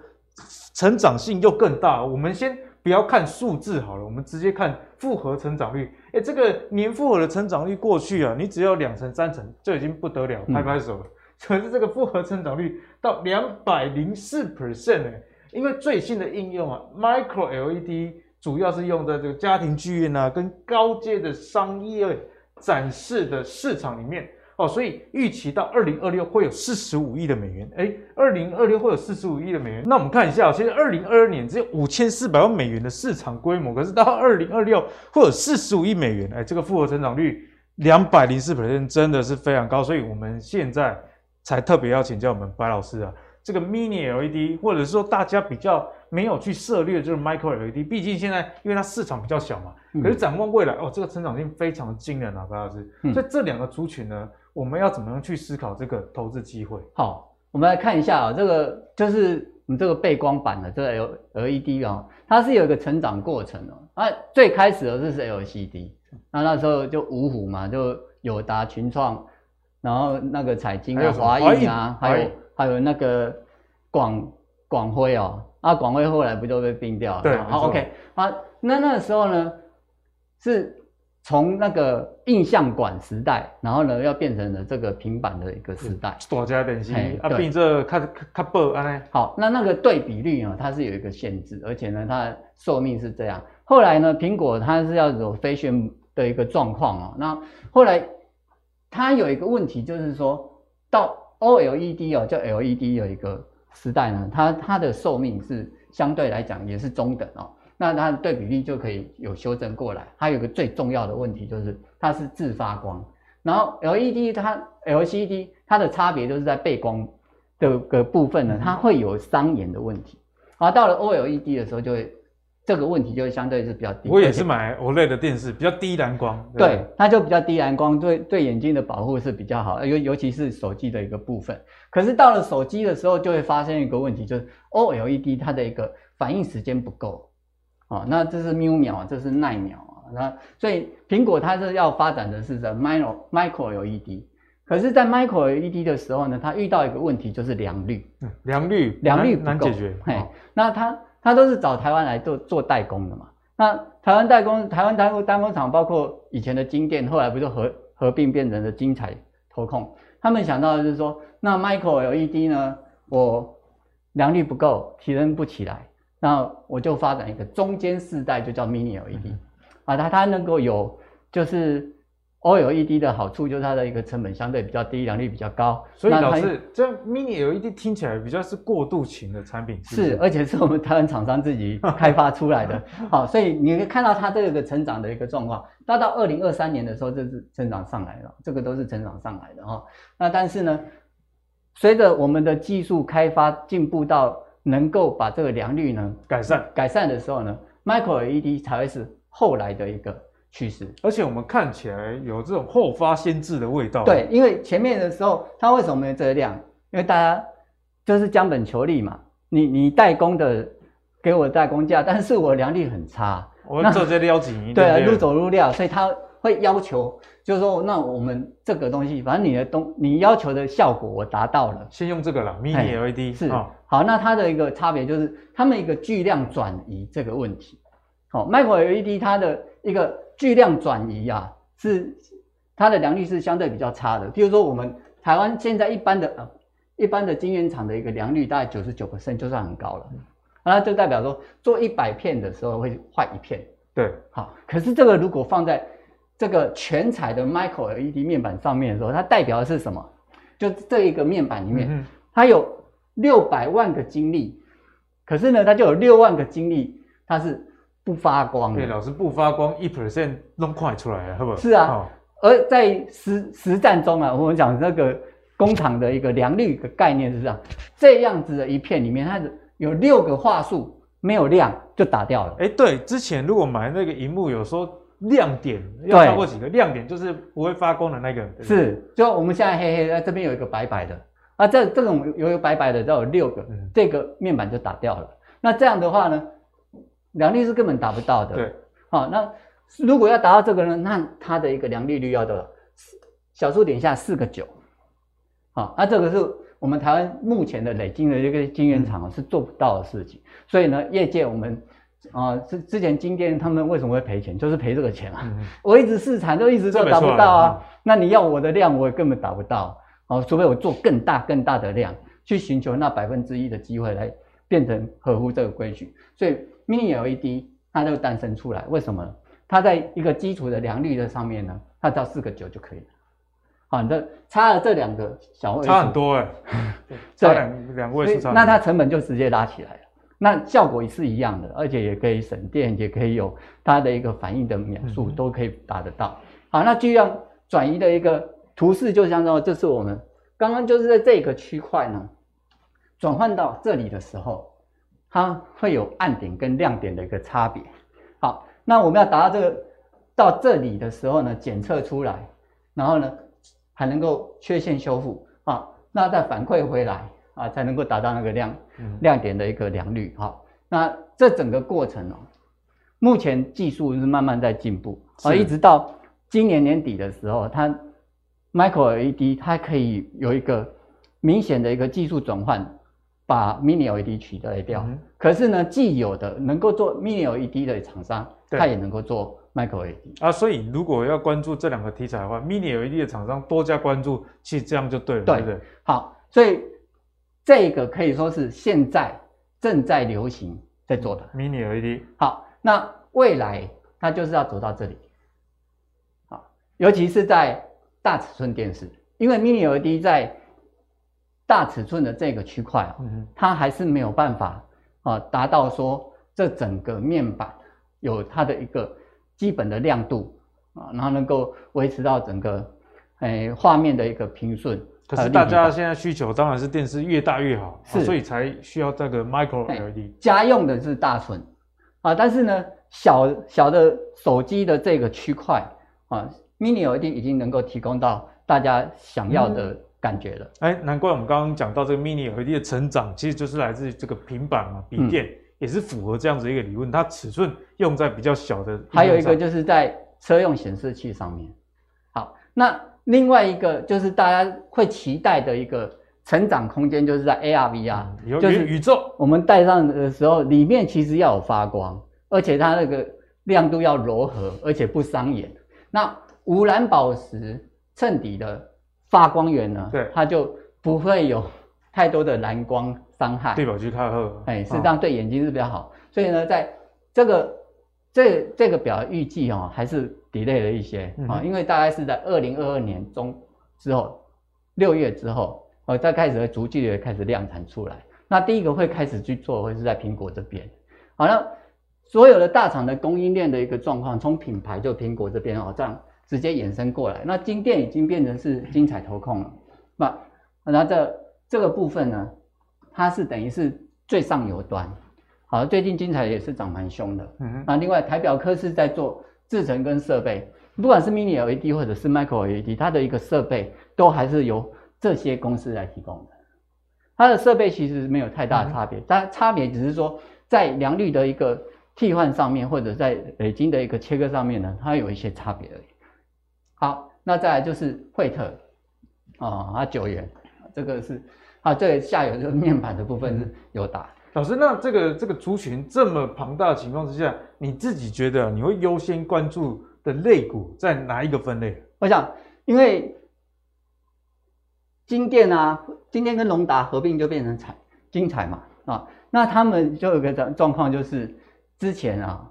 成长性又更大，我们先不要看数字好了，我们直接看复合成长率。哎，这个年复合的成长率过去啊，你只要两成三成就已经不得了，拍拍手了。(laughs) 可是这个复合成长率到两百零四 percent 哎，因为最新的应用啊，Micro LED 主要是用在这个家庭剧院啊，跟高阶的商业展示的市场里面。哦，所以预期到二零二六会有四十五亿的美元。哎，二零二六会有四十五亿的美元。那我们看一下，其实二零二二年只有五千四百万美元的市场规模，可是到二零二六会有四十五亿美元。哎，这个复合成长率两百零四百分真的是非常高。所以我们现在才特别要请教我们白老师啊，这个 Mini LED 或者是说大家比较没有去涉猎就是 Micro LED，毕竟现在因为它市场比较小嘛。可是展望未来哦，这个成长性非常的惊人啊，白老师。所以这两个族群呢？我们要怎么样去思考这个投资机会？好，我们来看一下啊，这个就是我们这个背光板的这个 LED 啊，它是有一个成长过程哦。啊，最开始的是 LCD，那那时候就五虎嘛，就友达、群创，然后那个彩晶啊、华映啊，还有还有那个广广辉哦，啊，广辉后来不就被并掉了？对，好，OK，啊，那那时候呢是。从那个印象馆时代，然后呢，要变成了这个平板的一个时代。大家点心啊，变这看看薄啊。好，那那个对比率呢，它是有一个限制，而且呢，它的寿命是这样。后来呢，苹果它是要有飞旋的一个状况哦。那后来它有一个问题，就是说到 OLED 哦，叫 LED 有一个时代呢，它它的寿命是相对来讲也是中等哦。那它的对比率就可以有修正过来。还有一个最重要的问题就是它是自发光，然后 LED 它 LCD 它的差别就是在背光的个部分呢，它会有伤眼的问题。而到了 OLED 的时候就会这个问题就相对是比较低。我也是买 OLED 的电视，比较低蓝光。对，对它就比较低蓝光，对对眼睛的保护是比较好，尤尤其是手机的一个部分。可是到了手机的时候，就会发现一个问题，就是 OLED 它的一个反应时间不够啊。那这是缪秒，这是奈秒啊。那所以苹果它是要发展的是在 micro micro LED。可是，在 micro LED 的时候呢，它遇到一个问题，就是良率。嗯，良率，良率难解决。嘿，那它它都是找台湾来做做代工的嘛。那台湾代工，台湾代工代工厂，包括以前的金电，后来不就合合并变成了精彩投控？他们想到的就是说，那 micro LED 呢，我良率不够，提升不起来，那我就发展一个中间世代，就叫 mini LED、啊，它它能够有就是。OLED 的好处就是它的一个成本相对比较低，良率比较高。所以老师，这 Mini LED 听起来比较是过渡型的产品是是？是，而且是我们台湾厂商自己开发出来的。(laughs) 好，所以你可以看到它这个成长的一个状况。那到二零二三年的时候，这是成长上来了，这个都是成长上来的哈。那但是呢，随着我们的技术开发进步到能够把这个良率呢改善改善的时候呢，Micro LED 才会是后来的一个。趋势，而且我们看起来有这种后发先至的味道。对，因为前面的时候，它为什么没有这个量？因为大家就是将本求利嘛。你你代工的给我代工价，但是我良率很差，我做这料紧，对啊，入走入料，所以他会要求，就是说，那我们这个东西，反正你的东，你要求的效果我达到了，先用这个了，Mini LED 是、哦、好。那它的一个差别就是，他们一个巨量转移这个问题。好、哦、，Micro LED 它的一个。巨量转移啊，是它的良率是相对比较差的。比如说，我们台湾现在一般的呃一般的晶圆厂的一个良率大概九十九%，就算很高了。那就代表说，做一百片的时候会坏一片。对，好。可是这个如果放在这个全彩的 Micro LED 面板上面的时候，它代表的是什么？就这一个面板里面，它有六百万个晶粒，可是呢，它就有六万个晶粒，它是。不发光，对，老师不发光，一 percent 弄快出来了，是不？是啊，哦、而在实实战中啊，我们讲那个工厂的一个良率的概念是这样，这样子的一片里面，它有六个画素没有亮就打掉了。哎，对，之前如果买那个荧幕，有说亮点要超过几个亮点，就是不会发光的那个。是，就我们现在黑黑的，这边有一个白白的，啊，这这种有一个白白的，都有六个，嗯、这个面板就打掉了。那这样的话呢？良率是根本达不到的。对，好，那如果要达到这个呢，那它的一个良率率要多少？小数点下四个九。好，那这个是我们台湾目前的累积的这个晶圆厂是做不到的事情。所以呢，业界我们啊，之之前晶电他们为什么会赔钱？就是赔这个钱啊。嗯、我一直试产都一直都达不到啊。那你要我的量，我也根本达不到。哦，除非我做更大更大的量，去寻求那百分之一的机会来变成合乎这个规矩。所以。Mini LED 它就诞生出来，为什么？它在一个基础的良率的上面呢，它只要四个九就可以了。好，你这差了这两个小位数，差很多哎、欸，(laughs) 差两两位数差，那它成本就直接拉起来了。那效果也是一样的，而且也可以省电，也可以有它的一个反应的秒数都可以达得到。好，那巨量转移的一个图示就相当于，这是我们刚刚就是在这个区块呢，转换到这里的时候。它会有暗点跟亮点的一个差别。好，那我们要达到这个到这里的时候呢，检测出来，然后呢还能够缺陷修复啊，那再反馈回来啊，才能够达到那个亮亮点的一个良率。好，那这整个过程哦，目前技术是慢慢在进步啊，一直到今年年底的时候，它 Micro LED 它可以有一个明显的一个技术转换。把 Mini LED 取代掉，嗯，可是呢，既有的能够做 Mini LED 的厂商，它也能够做 Micro LED 啊。所以如果要关注这两个题材的话，Mini LED 的厂商多加关注，其实这样就对了，对，对不对？好，所以这个可以说是现在正在流行在做的 Mini LED。好，那未来它就是要走到这里，好，尤其是在大尺寸电视，因为 Mini LED 在大尺寸的这个区块啊，它还是没有办法啊达到说这整个面板有它的一个基本的亮度啊，然后能够维持到整个诶画面的一个平顺。可是大家现在需求当然是电视越大越好，是，所以才需要这个 Micro LED。家用的是大寸，啊，但是呢，小小的手机的这个区块啊，Mini LED 已经能够提供到大家想要的感觉了。哎、嗯，难怪我们刚刚讲到这个 Mini LED 的成长，其实就是来自于这个平板嘛，笔电、嗯、也是符合这样子一个理论，它尺寸用在比较小的。还有一个就是在车用显示器上面。好，那另外一个就是大家会期待的一个。成长空间就是在 AR、VR，就是宇宙。我们戴上的时候，里面其实要有发光，而且它那个亮度要柔和，而且不伤眼。那无蓝宝石衬底的发光源呢？对，它就不会有太多的蓝光伤害。对，宝去看后，哎，实际上对眼睛是比较好。所以呢，在这个这这个表预计哦，还是 delay 了一些啊、嗯，因为大概是在二零二二年中之后，六月之后。呃，再开始逐渐的开始量产出来。那第一个会开始去做，会是在苹果这边。好，了所有的大厂的供应链的一个状况，从品牌就苹果这边哦，这样直接延伸过来。那金电已经变成是精彩投控了。那那这这个部分呢，它是等于是最上游端。好，最近精彩也是涨蛮凶的。嗯。那另外台表科是在做制程跟设备，不管是 Mini LED 或者是 Micro LED，它的一个设备都还是由。这些公司来提供的，它的设备其实没有太大的差别，但差别只是说在良率的一个替换上面，或者在北京的一个切割上面呢，它有一些差别而已。好，那再来就是惠特啊，它九元，这个是啊，这下游就是面板的部分是有打。老师，那这个这个族群这么庞大的情况之下，你自己觉得你会优先关注的类股在哪一个分类？我想，因为。金电啊，今天跟龙达合并就变成彩金彩嘛啊，那他们就有个状状况，就是之前啊，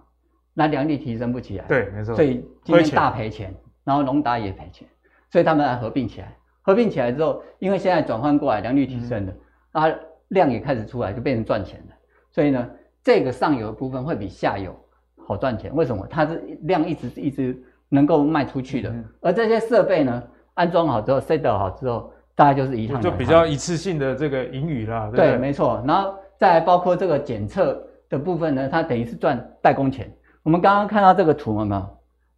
那良率提升不起来，对，没错，所以今天大赔钱，然后隆达也赔钱，所以他们来合并起来，合并起来之后，因为现在转换过来，良率提升了，啊、嗯，量也开始出来，就变成赚钱了，所以呢，这个上游的部分会比下游好赚钱，为什么？它是量一直一直能够卖出去的，嗯、而这些设备呢，安装好之后，set 好之后。大概就是一趟，就比较一次性的这个盈余啦。对，没错。然后再包括这个检测的部分呢，它等于是赚代工钱。我们刚刚看到这个图了吗？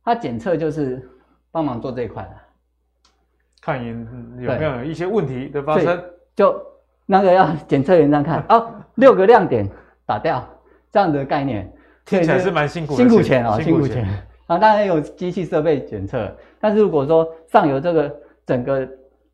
它检测就是帮忙做这一块的，看有没有一些问题的发生。就那个要检测员这样看 (laughs) 哦，六个亮点打掉，这样的概念，听起来是蛮辛苦的，辛苦钱哦，辛苦钱。啊，当然有机器设备检测，但是如果说上游这个整个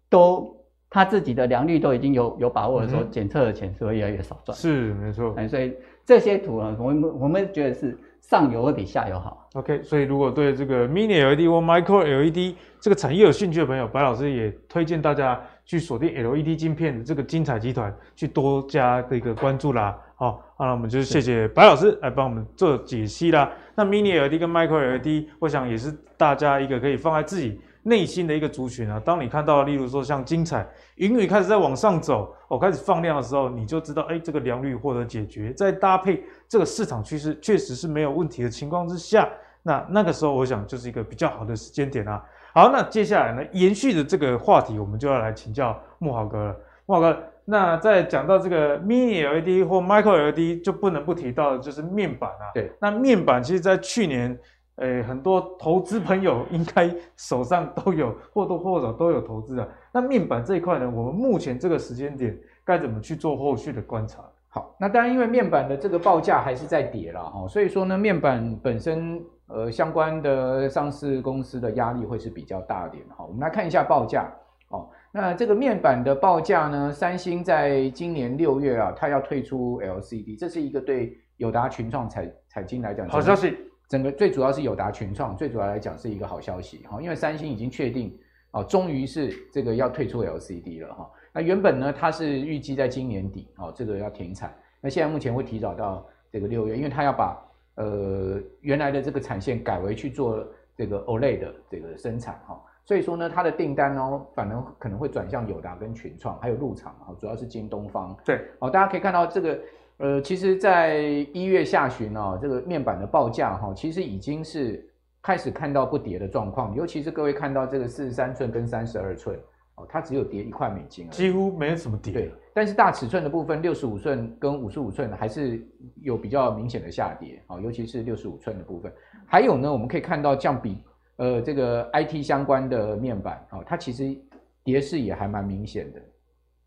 都他自己的良率都已经有有把握的时候，检、嗯、测的钱是会越来越少赚。是没错，哎，所以这些图啊，我们我们觉得是上游会比下游好。OK，所以如果对这个 Mini LED 或 Micro LED 这个产业有兴趣的朋友，白老师也推荐大家去锁定 LED 晶片的这个精彩集团，去多加的一个关注啦。好，那我们就谢谢白老师来帮我们做解析啦。那 Mini LED 跟 Micro LED，我想也是大家一个可以放在自己。内心的一个族群啊，当你看到，例如说像精彩盈余开始在往上走，哦，开始放量的时候，你就知道，哎，这个良率获得解决，在搭配这个市场趋势确实是没有问题的情况之下，那那个时候我想就是一个比较好的时间点啊。好，那接下来呢，延续的这个话题，我们就要来请教慕豪哥了。慕豪哥，那在讲到这个 Mini LED 或 Micro LED，就不能不提到的就是面板啊。对，那面板其实在去年。诶，很多投资朋友应该手上都有或多或少都有投资啊。那面板这一块呢，我们目前这个时间点该怎么去做后续的观察？好，那当然因为面板的这个报价还是在跌了哈，所以说呢，面板本身呃相关的上市公司的压力会是比较大一点哈。我们来看一下报价哦。那这个面板的报价呢，三星在今年六月啊，它要退出 LCD，这是一个对友达、群创、彩彩晶来讲好消息。整个最主要是友达群创，最主要来讲是一个好消息哈，因为三星已经确定哦，终于是这个要退出 LCD 了哈。那原本呢，它是预计在今年底哦，这个要停产。那现在目前会提早到这个六月，因为它要把呃原来的这个产线改为去做这个 OLED 的这个生产哈，所以说呢，它的订单哦，反而可能会转向友达跟群创，还有入场哈，主要是京东方。对，哦，大家可以看到这个。呃，其实，在一月下旬哦，这个面板的报价哈，其实已经是开始看到不跌的状况。尤其是各位看到这个四十三寸跟三十二寸，哦，它只有跌一块美金几乎没有什么跌。对，但是大尺寸的部分，六十五寸跟五十五寸还是有比较明显的下跌，哦，尤其是六十五寸的部分。还有呢，我们可以看到，像比呃这个 IT 相关的面板，哦，它其实跌势也还蛮明显的，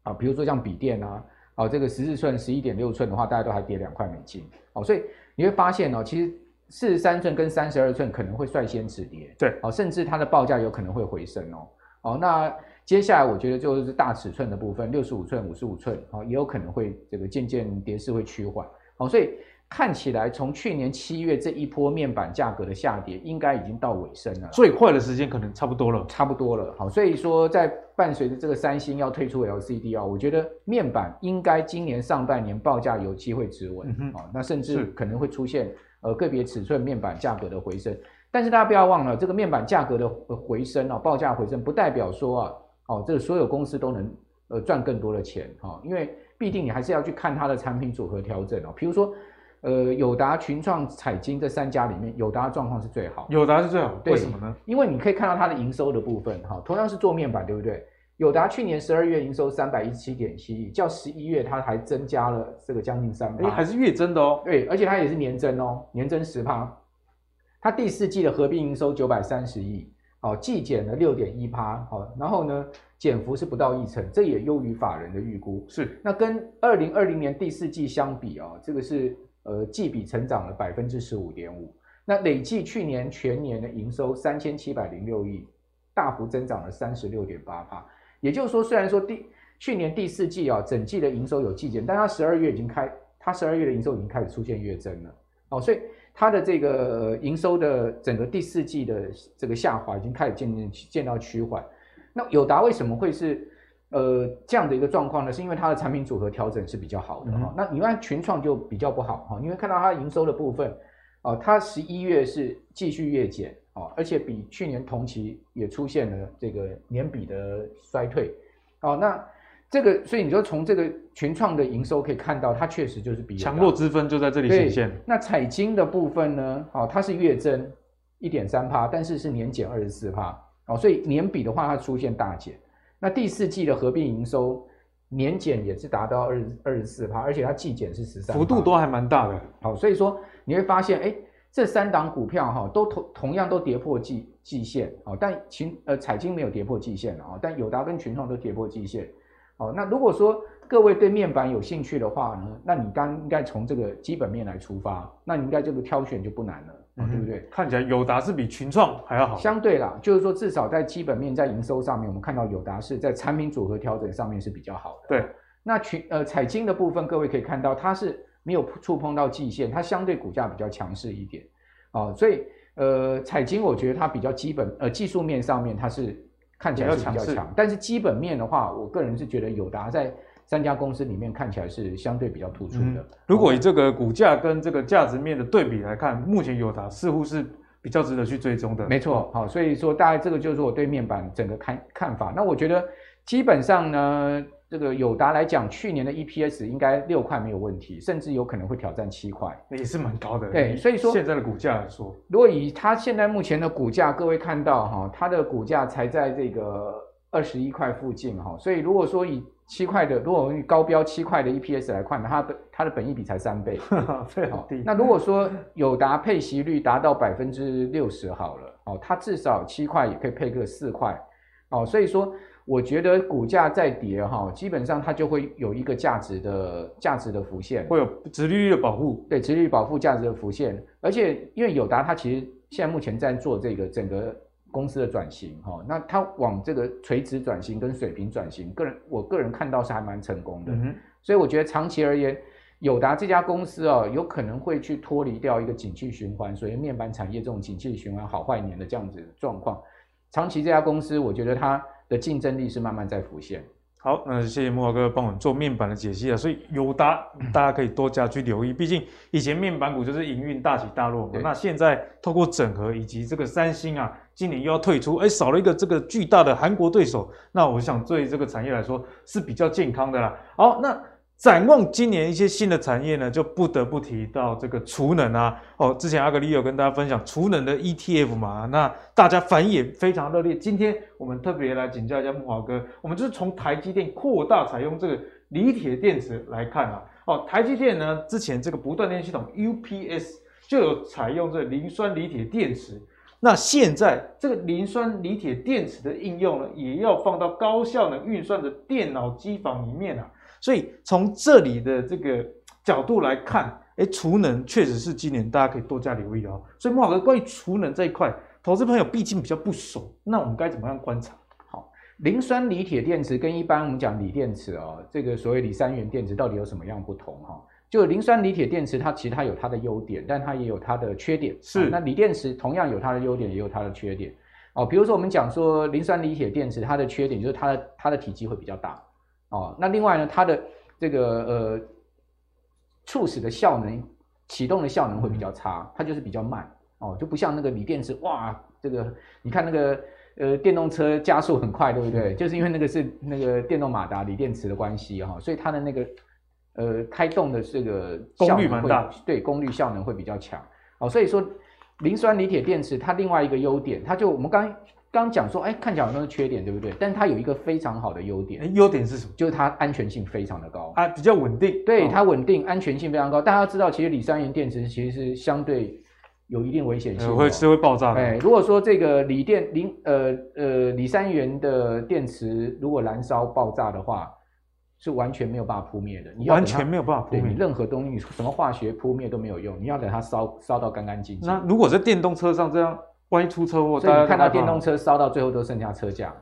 啊，比如说像笔电啊，哦，这个十四寸、十一点六寸的话，大家都还跌两块美金，哦，所以你会发现哦，其实四十三寸跟三十二寸可能会率先止跌，对，哦，甚至它的报价有可能会回升哦，哦，那。接下来我觉得就是大尺寸的部分，六十五寸、五十五寸，哦，也有可能会这个渐渐跌势会趋缓，哦，所以看起来从去年七月这一波面板价格的下跌，应该已经到尾声了，最快的时间可能差不多了，差不多了，好，所以说在伴随着这个三星要退出 LCD 啊，我觉得面板应该今年上半年报价有机会止稳，嗯，那甚至可能会出现呃个别尺寸面板价格的回升，但是大家不要忘了，这个面板价格的回升啊，报价回升不代表说啊。哦，这个所有公司都能呃赚更多的钱哈、哦，因为必定你还是要去看它的产品组合调整哦。比如说，呃，友达、群创、彩晶这三家里面，友达的状况是最好，友达是最好，为什么呢？因为你可以看到它的营收的部分哈、哦，同样是做面板，对不对？友达去年十二月营收三百一十七点七亿，较十一月它还增加了这个将近三倍，还是月增的哦。对，而且它也是年增哦，年增十趴。它第四季的合并营收九百三十亿。好，季减了六点一趴，好，然后呢，减幅是不到一成，这也优于法人的预估。是，那跟二零二零年第四季相比哦，这个是呃季比成长了百分之十五点五。那累计去年全年的营收三千七百零六亿，大幅增长了三十六点八趴。也就是说，虽然说第去年第四季啊，整季的营收有季减，但它十二月已经开，它十二月的营收已经开始出现月增了。哦，所以。它的这个营收的整个第四季的这个下滑已经开始渐渐见到趋缓。那友达为什么会是呃这样的一个状况呢？是因为它的产品组合调整是比较好的哈、嗯。那你看群创就比较不好哈，因为看到它营收的部分啊，它十一月是继续月减啊，而且比去年同期也出现了这个年比的衰退。哦，那。这个，所以你说从这个群创的营收可以看到，它确实就是比较强弱之分就在这里显现。那彩金的部分呢？哦，它是月增一点三趴，但是是年减二十四趴。哦，所以年比的话，它出现大减。那第四季的合并营收年减也是达到二二十四趴，而且它季减是十三，幅度都还蛮大的。好，所以说你会发现，哎，这三档股票哈，都同同样都跌破季季线。哦，但群呃彩晶没有跌破季线啊，但友达跟群创都跌破季线。哦，那如果说各位对面板有兴趣的话呢，那你刚应该从这个基本面来出发，那你应该这个挑选就不难了，嗯、对不对？看起来友达是比群创还要好。相对啦，就是说至少在基本面在营收上面，我们看到友达是在产品组合调整上面是比较好的。对，那群呃彩晶的部分，各位可以看到它是没有触碰到季线，它相对股价比较强势一点。哦，所以呃彩金我觉得它比较基本呃技术面上面它是。看起来是比较强，但是基本面的话，我个人是觉得友达在三家公司里面看起来是相对比较突出的。嗯、如果以这个股价跟这个价值面的对比来看，目前友达似乎是比较值得去追踪的。没错，好，所以说大概这个就是我对面板整个看看法。那我觉得基本上呢。这个友达来讲，去年的 EPS 应该六块没有问题，甚至有可能会挑战七块，那也是蛮高的。对，所以说现在的股价来说，如果以它现在目前的股价，各位看到哈，它的股价才在这个二十一块附近哈，所以如果说以七块的，如果我高标七块的 EPS 来看，它的它的本益比才三倍，(laughs) 非常低。那如果说友达配息率达到百分之六十好了，哦，它至少七块也可以配个四块，哦，所以说。我觉得股价再跌哈，基本上它就会有一个价值的价值的浮现，会有殖利率的保护。对，殖利率保护价值的浮现，而且因为友达它其实现在目前在做这个整个公司的转型哈，那它往这个垂直转型跟水平转型，个人我个人看到是还蛮成功的。嗯，所以我觉得长期而言，友达这家公司哦，有可能会去脱离掉一个景气循环，所以面板产业这种景气循环好坏年的这样子的状况。长期这家公司，我觉得它的竞争力是慢慢在浮现。好，那谢谢木华哥帮我们做面板的解析啊。所以友达大家可以多加去留意，毕竟以前面板股就是营运大起大落嘛。那现在透过整合以及这个三星啊，今年又要退出，哎，少了一个这个巨大的韩国对手，那我想对这个产业来说是比较健康的啦。好，那展望今年一些新的产业呢，就不得不提到这个储能啊。哦，之前阿格力有跟大家分享储能的 ETF 嘛，那大家反应也非常热烈。今天我们特别来请教一下慕华哥，我们就是从台积电扩大采用这个锂铁电池来看啊。哦，台积电呢之前这个不断电系统 UPS 就有采用这磷酸锂铁电池，那现在这个磷酸锂铁电池的应用呢，也要放到高效能运算的电脑机房里面啊。所以从这里的这个角度来看，哎，储能确实是今年大家可以多加留意哦。所以莫老哥，关于储能这一块，投资朋友毕竟比较不熟，那我们该怎么样观察？好，磷酸锂铁电池跟一般我们讲锂电池哦，这个所谓锂三元电池到底有什么样不同哈？就磷酸锂铁电池，它其实它有它的优点，但它也有它的缺点。是，那锂电池同样有它的优点，也有它的缺点。哦，比如说我们讲说磷酸锂铁电池，它的缺点就是它的它的体积会比较大。哦，那另外呢，它的这个呃，促使的效能、启动的效能会比较差，它就是比较慢哦，就不像那个锂电池，哇，这个你看那个呃电动车加速很快，对不对？就是因为那个是那个电动马达锂电池的关系哈、哦，所以它的那个呃开动的这个功率蛮大，对，功率效能会比较强哦，所以说磷酸锂铁电池它另外一个优点，它就我们刚。刚讲说，哎，看起来好像是缺点，对不对？但它有一个非常好的优点，优点是什么？就是它安全性非常的高啊，比较稳定。对，它稳定，安全性非常高。大家要知道，其实锂三元电池其实是相对有一定危险性，嗯、会是会爆炸的。哎，如果说这个锂电磷呃呃锂三元的电池如果燃烧爆炸的话，是完全没有办法扑灭的。你完全没有办法扑灭，任何东西，什么化学扑灭都没有用，你要等它烧烧到干干净净。那如果在电动车上这样？万一出车祸，所以你看到电动车烧到最后都剩下车架，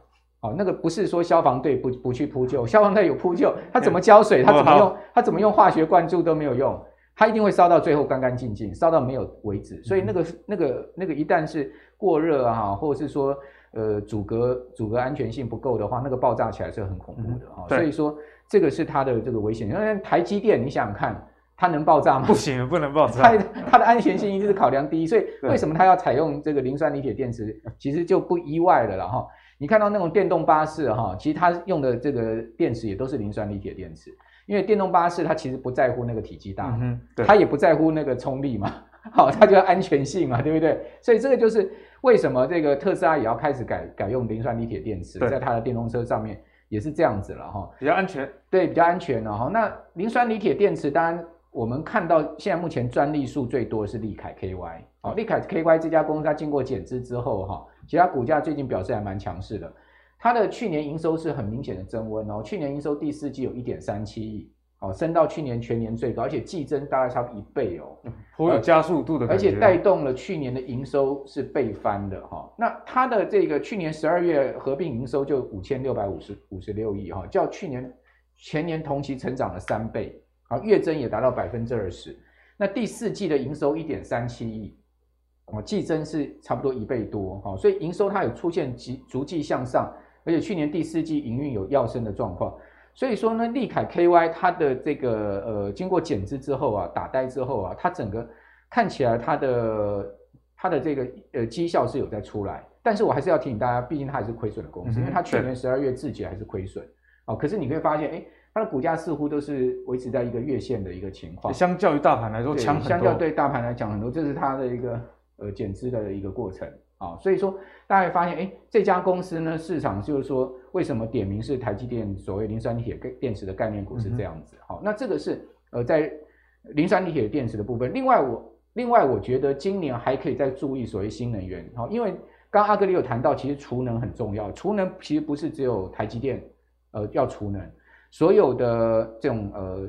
哦，那个不是说消防队不不去扑救，消防队有扑救，他怎么浇水，他怎么用，他怎么用化学灌注都没有用，他一定会烧到最后干干净净，烧到没有为止。所以那个那个那个一旦是过热啊，或者是说呃阻隔阻隔安全性不够的话，那个爆炸起来是很恐怖的啊。所以说这个是它的这个危险。因为台积电，你想想看。它能爆炸吗？不行，不能爆炸。它它的安全性一定是考量第一，所以为什么它要采用这个磷酸锂铁电池，其实就不意外了了哈。你看到那种电动巴士哈，其实它用的这个电池也都是磷酸锂铁电池，因为电动巴士它其实不在乎那个体积大，嗯，它也不在乎那个冲力嘛，(laughs) 好，它就要安全性嘛，对不对？所以这个就是为什么这个特斯拉也要开始改改用磷酸锂铁电池，在它的电动车上面也是这样子了哈，比较安全，对，比较安全了哈。那磷酸锂铁电池当然。我们看到现在目前专利数最多的是利凯 KY，哦，利凯 KY 这家公司它经过减资之后哈，其实它股价最近表现还蛮强势的，它的去年营收是很明显的增温哦，去年营收第四季有一点三七亿，哦，升到去年全年最高，而且季增大概差不多一倍哦，颇有加速度的而且带动了去年的营收是倍翻的哈，那它的这个去年十二月合并营收就五千六百五十五十六亿哈，较去年前年同期成长了三倍。好，月增也达到百分之二十。那第四季的营收一点三七亿，哦，季增是差不多一倍多，哈，所以营收它有出现逐逐季向上，而且去年第四季营运有要升的状况。所以说呢，利凯 KY 它的这个呃，经过减资之后啊，打呆之后啊，它整个看起来它的它的这个呃绩效是有在出来，但是我还是要提醒大家，毕竟它还是亏损的公司，嗯、因为它去年十二月自己还是亏损，哦，可是你会发现，哎。它的股价似乎都是维持在一个月线的一个情况，相较于大盘来说强很多。相较对大盘来讲很多，这是它的一个呃减资的一个过程啊。所以说大家会发现，哎，这家公司呢，市场就是说，为什么点名是台积电所谓磷酸锂铁电池的概念股是这样子？好、嗯，那这个是呃在磷酸锂铁电池的部分。另外我另外我觉得今年还可以再注意所谓新能源，好，因为刚刚阿格里有谈到，其实储能很重要，储能其实不是只有台积电呃要储能。所有的这种呃，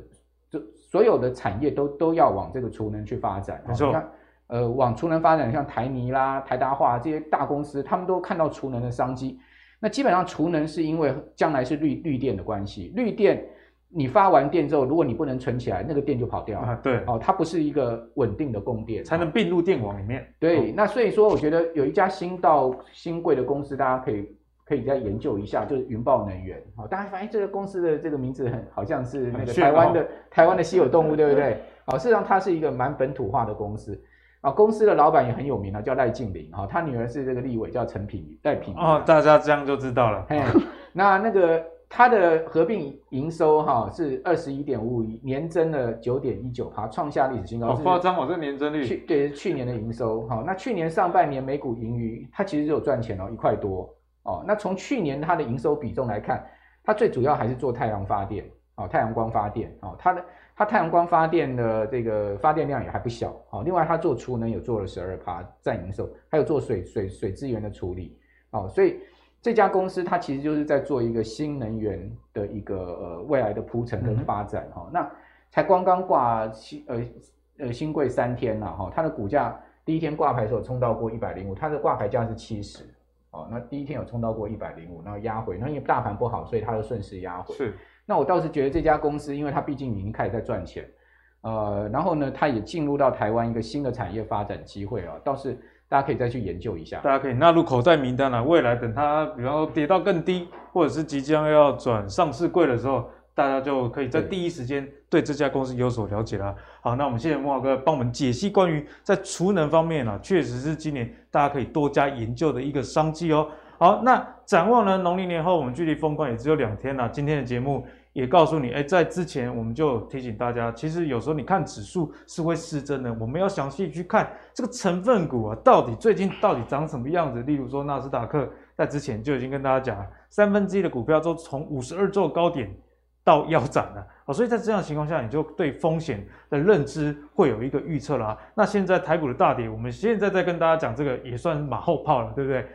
就所有的产业都都要往这个储能去发展。没错。你看，呃，往储能发展，像台泥啦、台达化这些大公司，他们都看到储能的商机。那基本上储能是因为将来是绿绿电的关系。绿电你发完电之后，如果你不能存起来，那个电就跑掉了。啊，对。哦，它不是一个稳定的供电，才能并入电网里面。对。那所以说，我觉得有一家新到新贵的公司，大家可以。可以再研究一下，就是云豹能源。好，大家发现这个公司的这个名字很好像是那个台湾的台湾的稀有动物，(laughs) 对不对？好，事实上它是一个蛮本土化的公司。啊，公司的老板也很有名啊，叫赖静玲。哈，他女儿是这个立委，叫陈品赖品。哦，大家这样就知道了。嘿，那那个它的合并营收哈是二十一点五五亿，年增了九点一九趴，创下历史新高。好夸张哦，这年增率。去对去年的营收哈，那去年上半年每股盈余，它其实就有赚钱哦，一块多哦。那从去年它的营收比重来看，它最主要还是做太阳发电哦，太阳光发电哦，它的它太阳光发电的这个发电量也还不小哦。另外，它做储能也做了十二趴占营收，还有做水水水资源的处理哦，所以。这家公司它其实就是在做一个新能源的一个呃未来的铺陈跟发展哈、嗯，那才刚刚挂新呃呃新贵三天呐哈，它的股价第一天挂牌的时候冲到过一百零五，它的挂牌价是七十哦，那第一天有冲到过一百零五，然后压回，那因为大盘不好，所以它就顺势压回。是，那我倒是觉得这家公司，因为它毕竟已经开始在赚钱，呃，然后呢，它也进入到台湾一个新的产业发展机会啊，倒是。大家可以再去研究一下，大家可以纳入口袋名单了。未来等它，比方说跌到更低，或者是即将要转上市柜的时候，大家就可以在第一时间对这家公司有所了解了。好，那我们谢谢慕驊哥帮我们解析关于在储能方面啊，确实是今年大家可以多加研究的一个商机哦。好，那展望呢，农历年后我们距离封关也只有两天了。今天的节目。也告诉你，哎，在之前我们就提醒大家，其实有时候你看指数是会失真的，我们要详细去看这个成分股啊，到底最近到底长什么样子。例如说纳斯达克在之前就已经跟大家讲了，三分之一的股票都从五十二周高点到腰斩了啊，所以在这样的情况下，你就对风险的认知会有一个预测了。那现在台股的大跌，我们现在在跟大家讲这个也算马后炮了，对不对？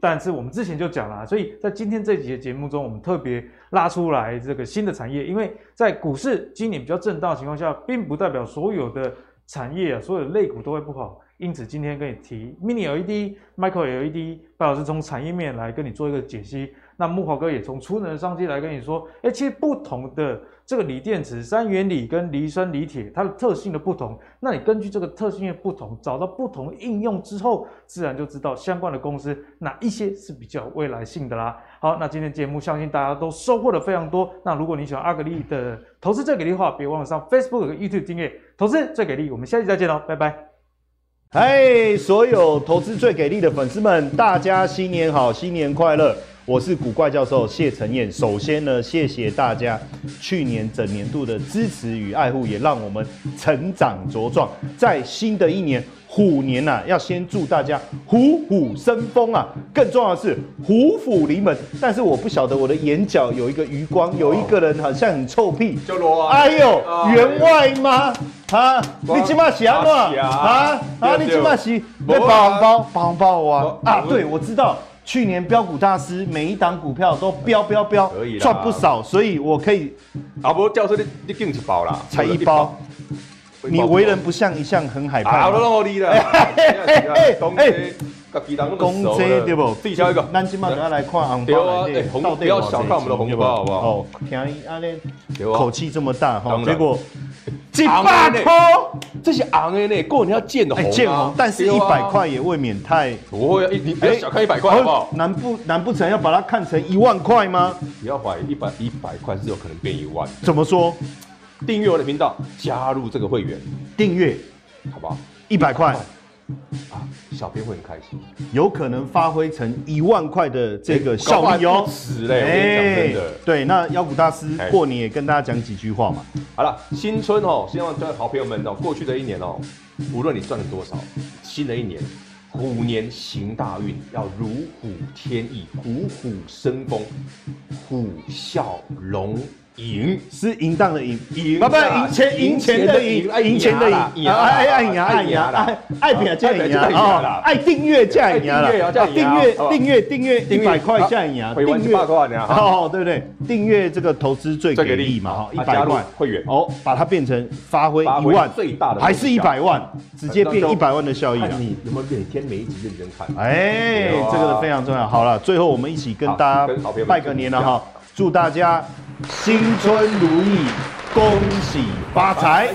但是我们之前就讲了，所以在今天这集的节目中，我们特别拉出来这个新的产业，因为在股市今年比较震荡的情况下，并不代表所有的产业啊，所有的类股都会不好。因此今天跟你提 Mini LED、Micro LED，白老师从产业面来跟你做一个解析。那木华哥也从储能商机来跟你说，诶，其实不同的这个锂电池、三元锂跟磷酸锂铁，它的特性的不同，那你根据这个特性的不同，找到不同应用之后，自然就知道相关的公司哪一些是比较未来性的啦。好，那今天节目相信大家都收获了非常多。那如果你喜欢阿格力的投资最给力的话，别忘了上 Facebook 和 YouTube 订阅投资最给力。我们下期再见喽，拜拜。嗨，所有投资最给力的粉丝们，大家新年好，新年快乐！我是古怪教授谢承彦。首先呢，谢谢大家去年整年度的支持与爱护，也让我们成长茁壮。在新的一年虎年呐、啊，要先祝大家虎虎生风啊！更重要的是虎虎临门。但是我不晓得我的眼角有一个余光，有一个人好像很臭屁。叫罗哎呦，员外吗？啊，你今嘛是安怎？啊啊，你今嘛是被包红包？包红包啊？啊，对，我知道。去年标股大师每一档股票都标标标，赚不少，所以我可以。啊不，教授你你进一包啦，才一包。你为人不像一向很害怕。好了，我你了。哎哎哎，公车对不？递交一个。咱今嘛等下来看红包，红不要小看我们的红包好不好？哦，听你安尼口气这么大哈，结果。几百块，这些昂的呢？过年要见红，见红，但是一百块也未免太。不会，你不要小看一百块好不好？难不难不成要把它看成一万块吗？不要怀疑，一百一百块是有可能变一万。怎么说？订阅我的频道，加入这个会员，订阅，好不好？一百块。啊，小编会很开心，有可能发挥成一万块的这个效益哦。是嘞，讲真的。对，那妖股大师过年也跟大家讲几句话嘛。好了，新春哦，希望各位好朋友们哦，过去的一年哦，无论你赚了多少，新的一年虎年行大运，要如虎添翼，虎虎生风，虎啸龙。赢是淫荡的淫，赢不不赢钱赢钱的赢，赢钱的赢，爱爱赢爱赢爱爱拼才赢啊！爱订阅才赢啦！订阅订阅订阅一百块才赢，订阅哦对不对？订阅这个投资最给力嘛哈，一百万会员哦，把它变成发挥一万最大的，还是一百万，直接变一百万的效益啊！你有没有每天每一集认真看？哎，这个非常重要。好了，最后我们一起跟大家拜个年了哈，祝大家。新春如意，恭喜发财！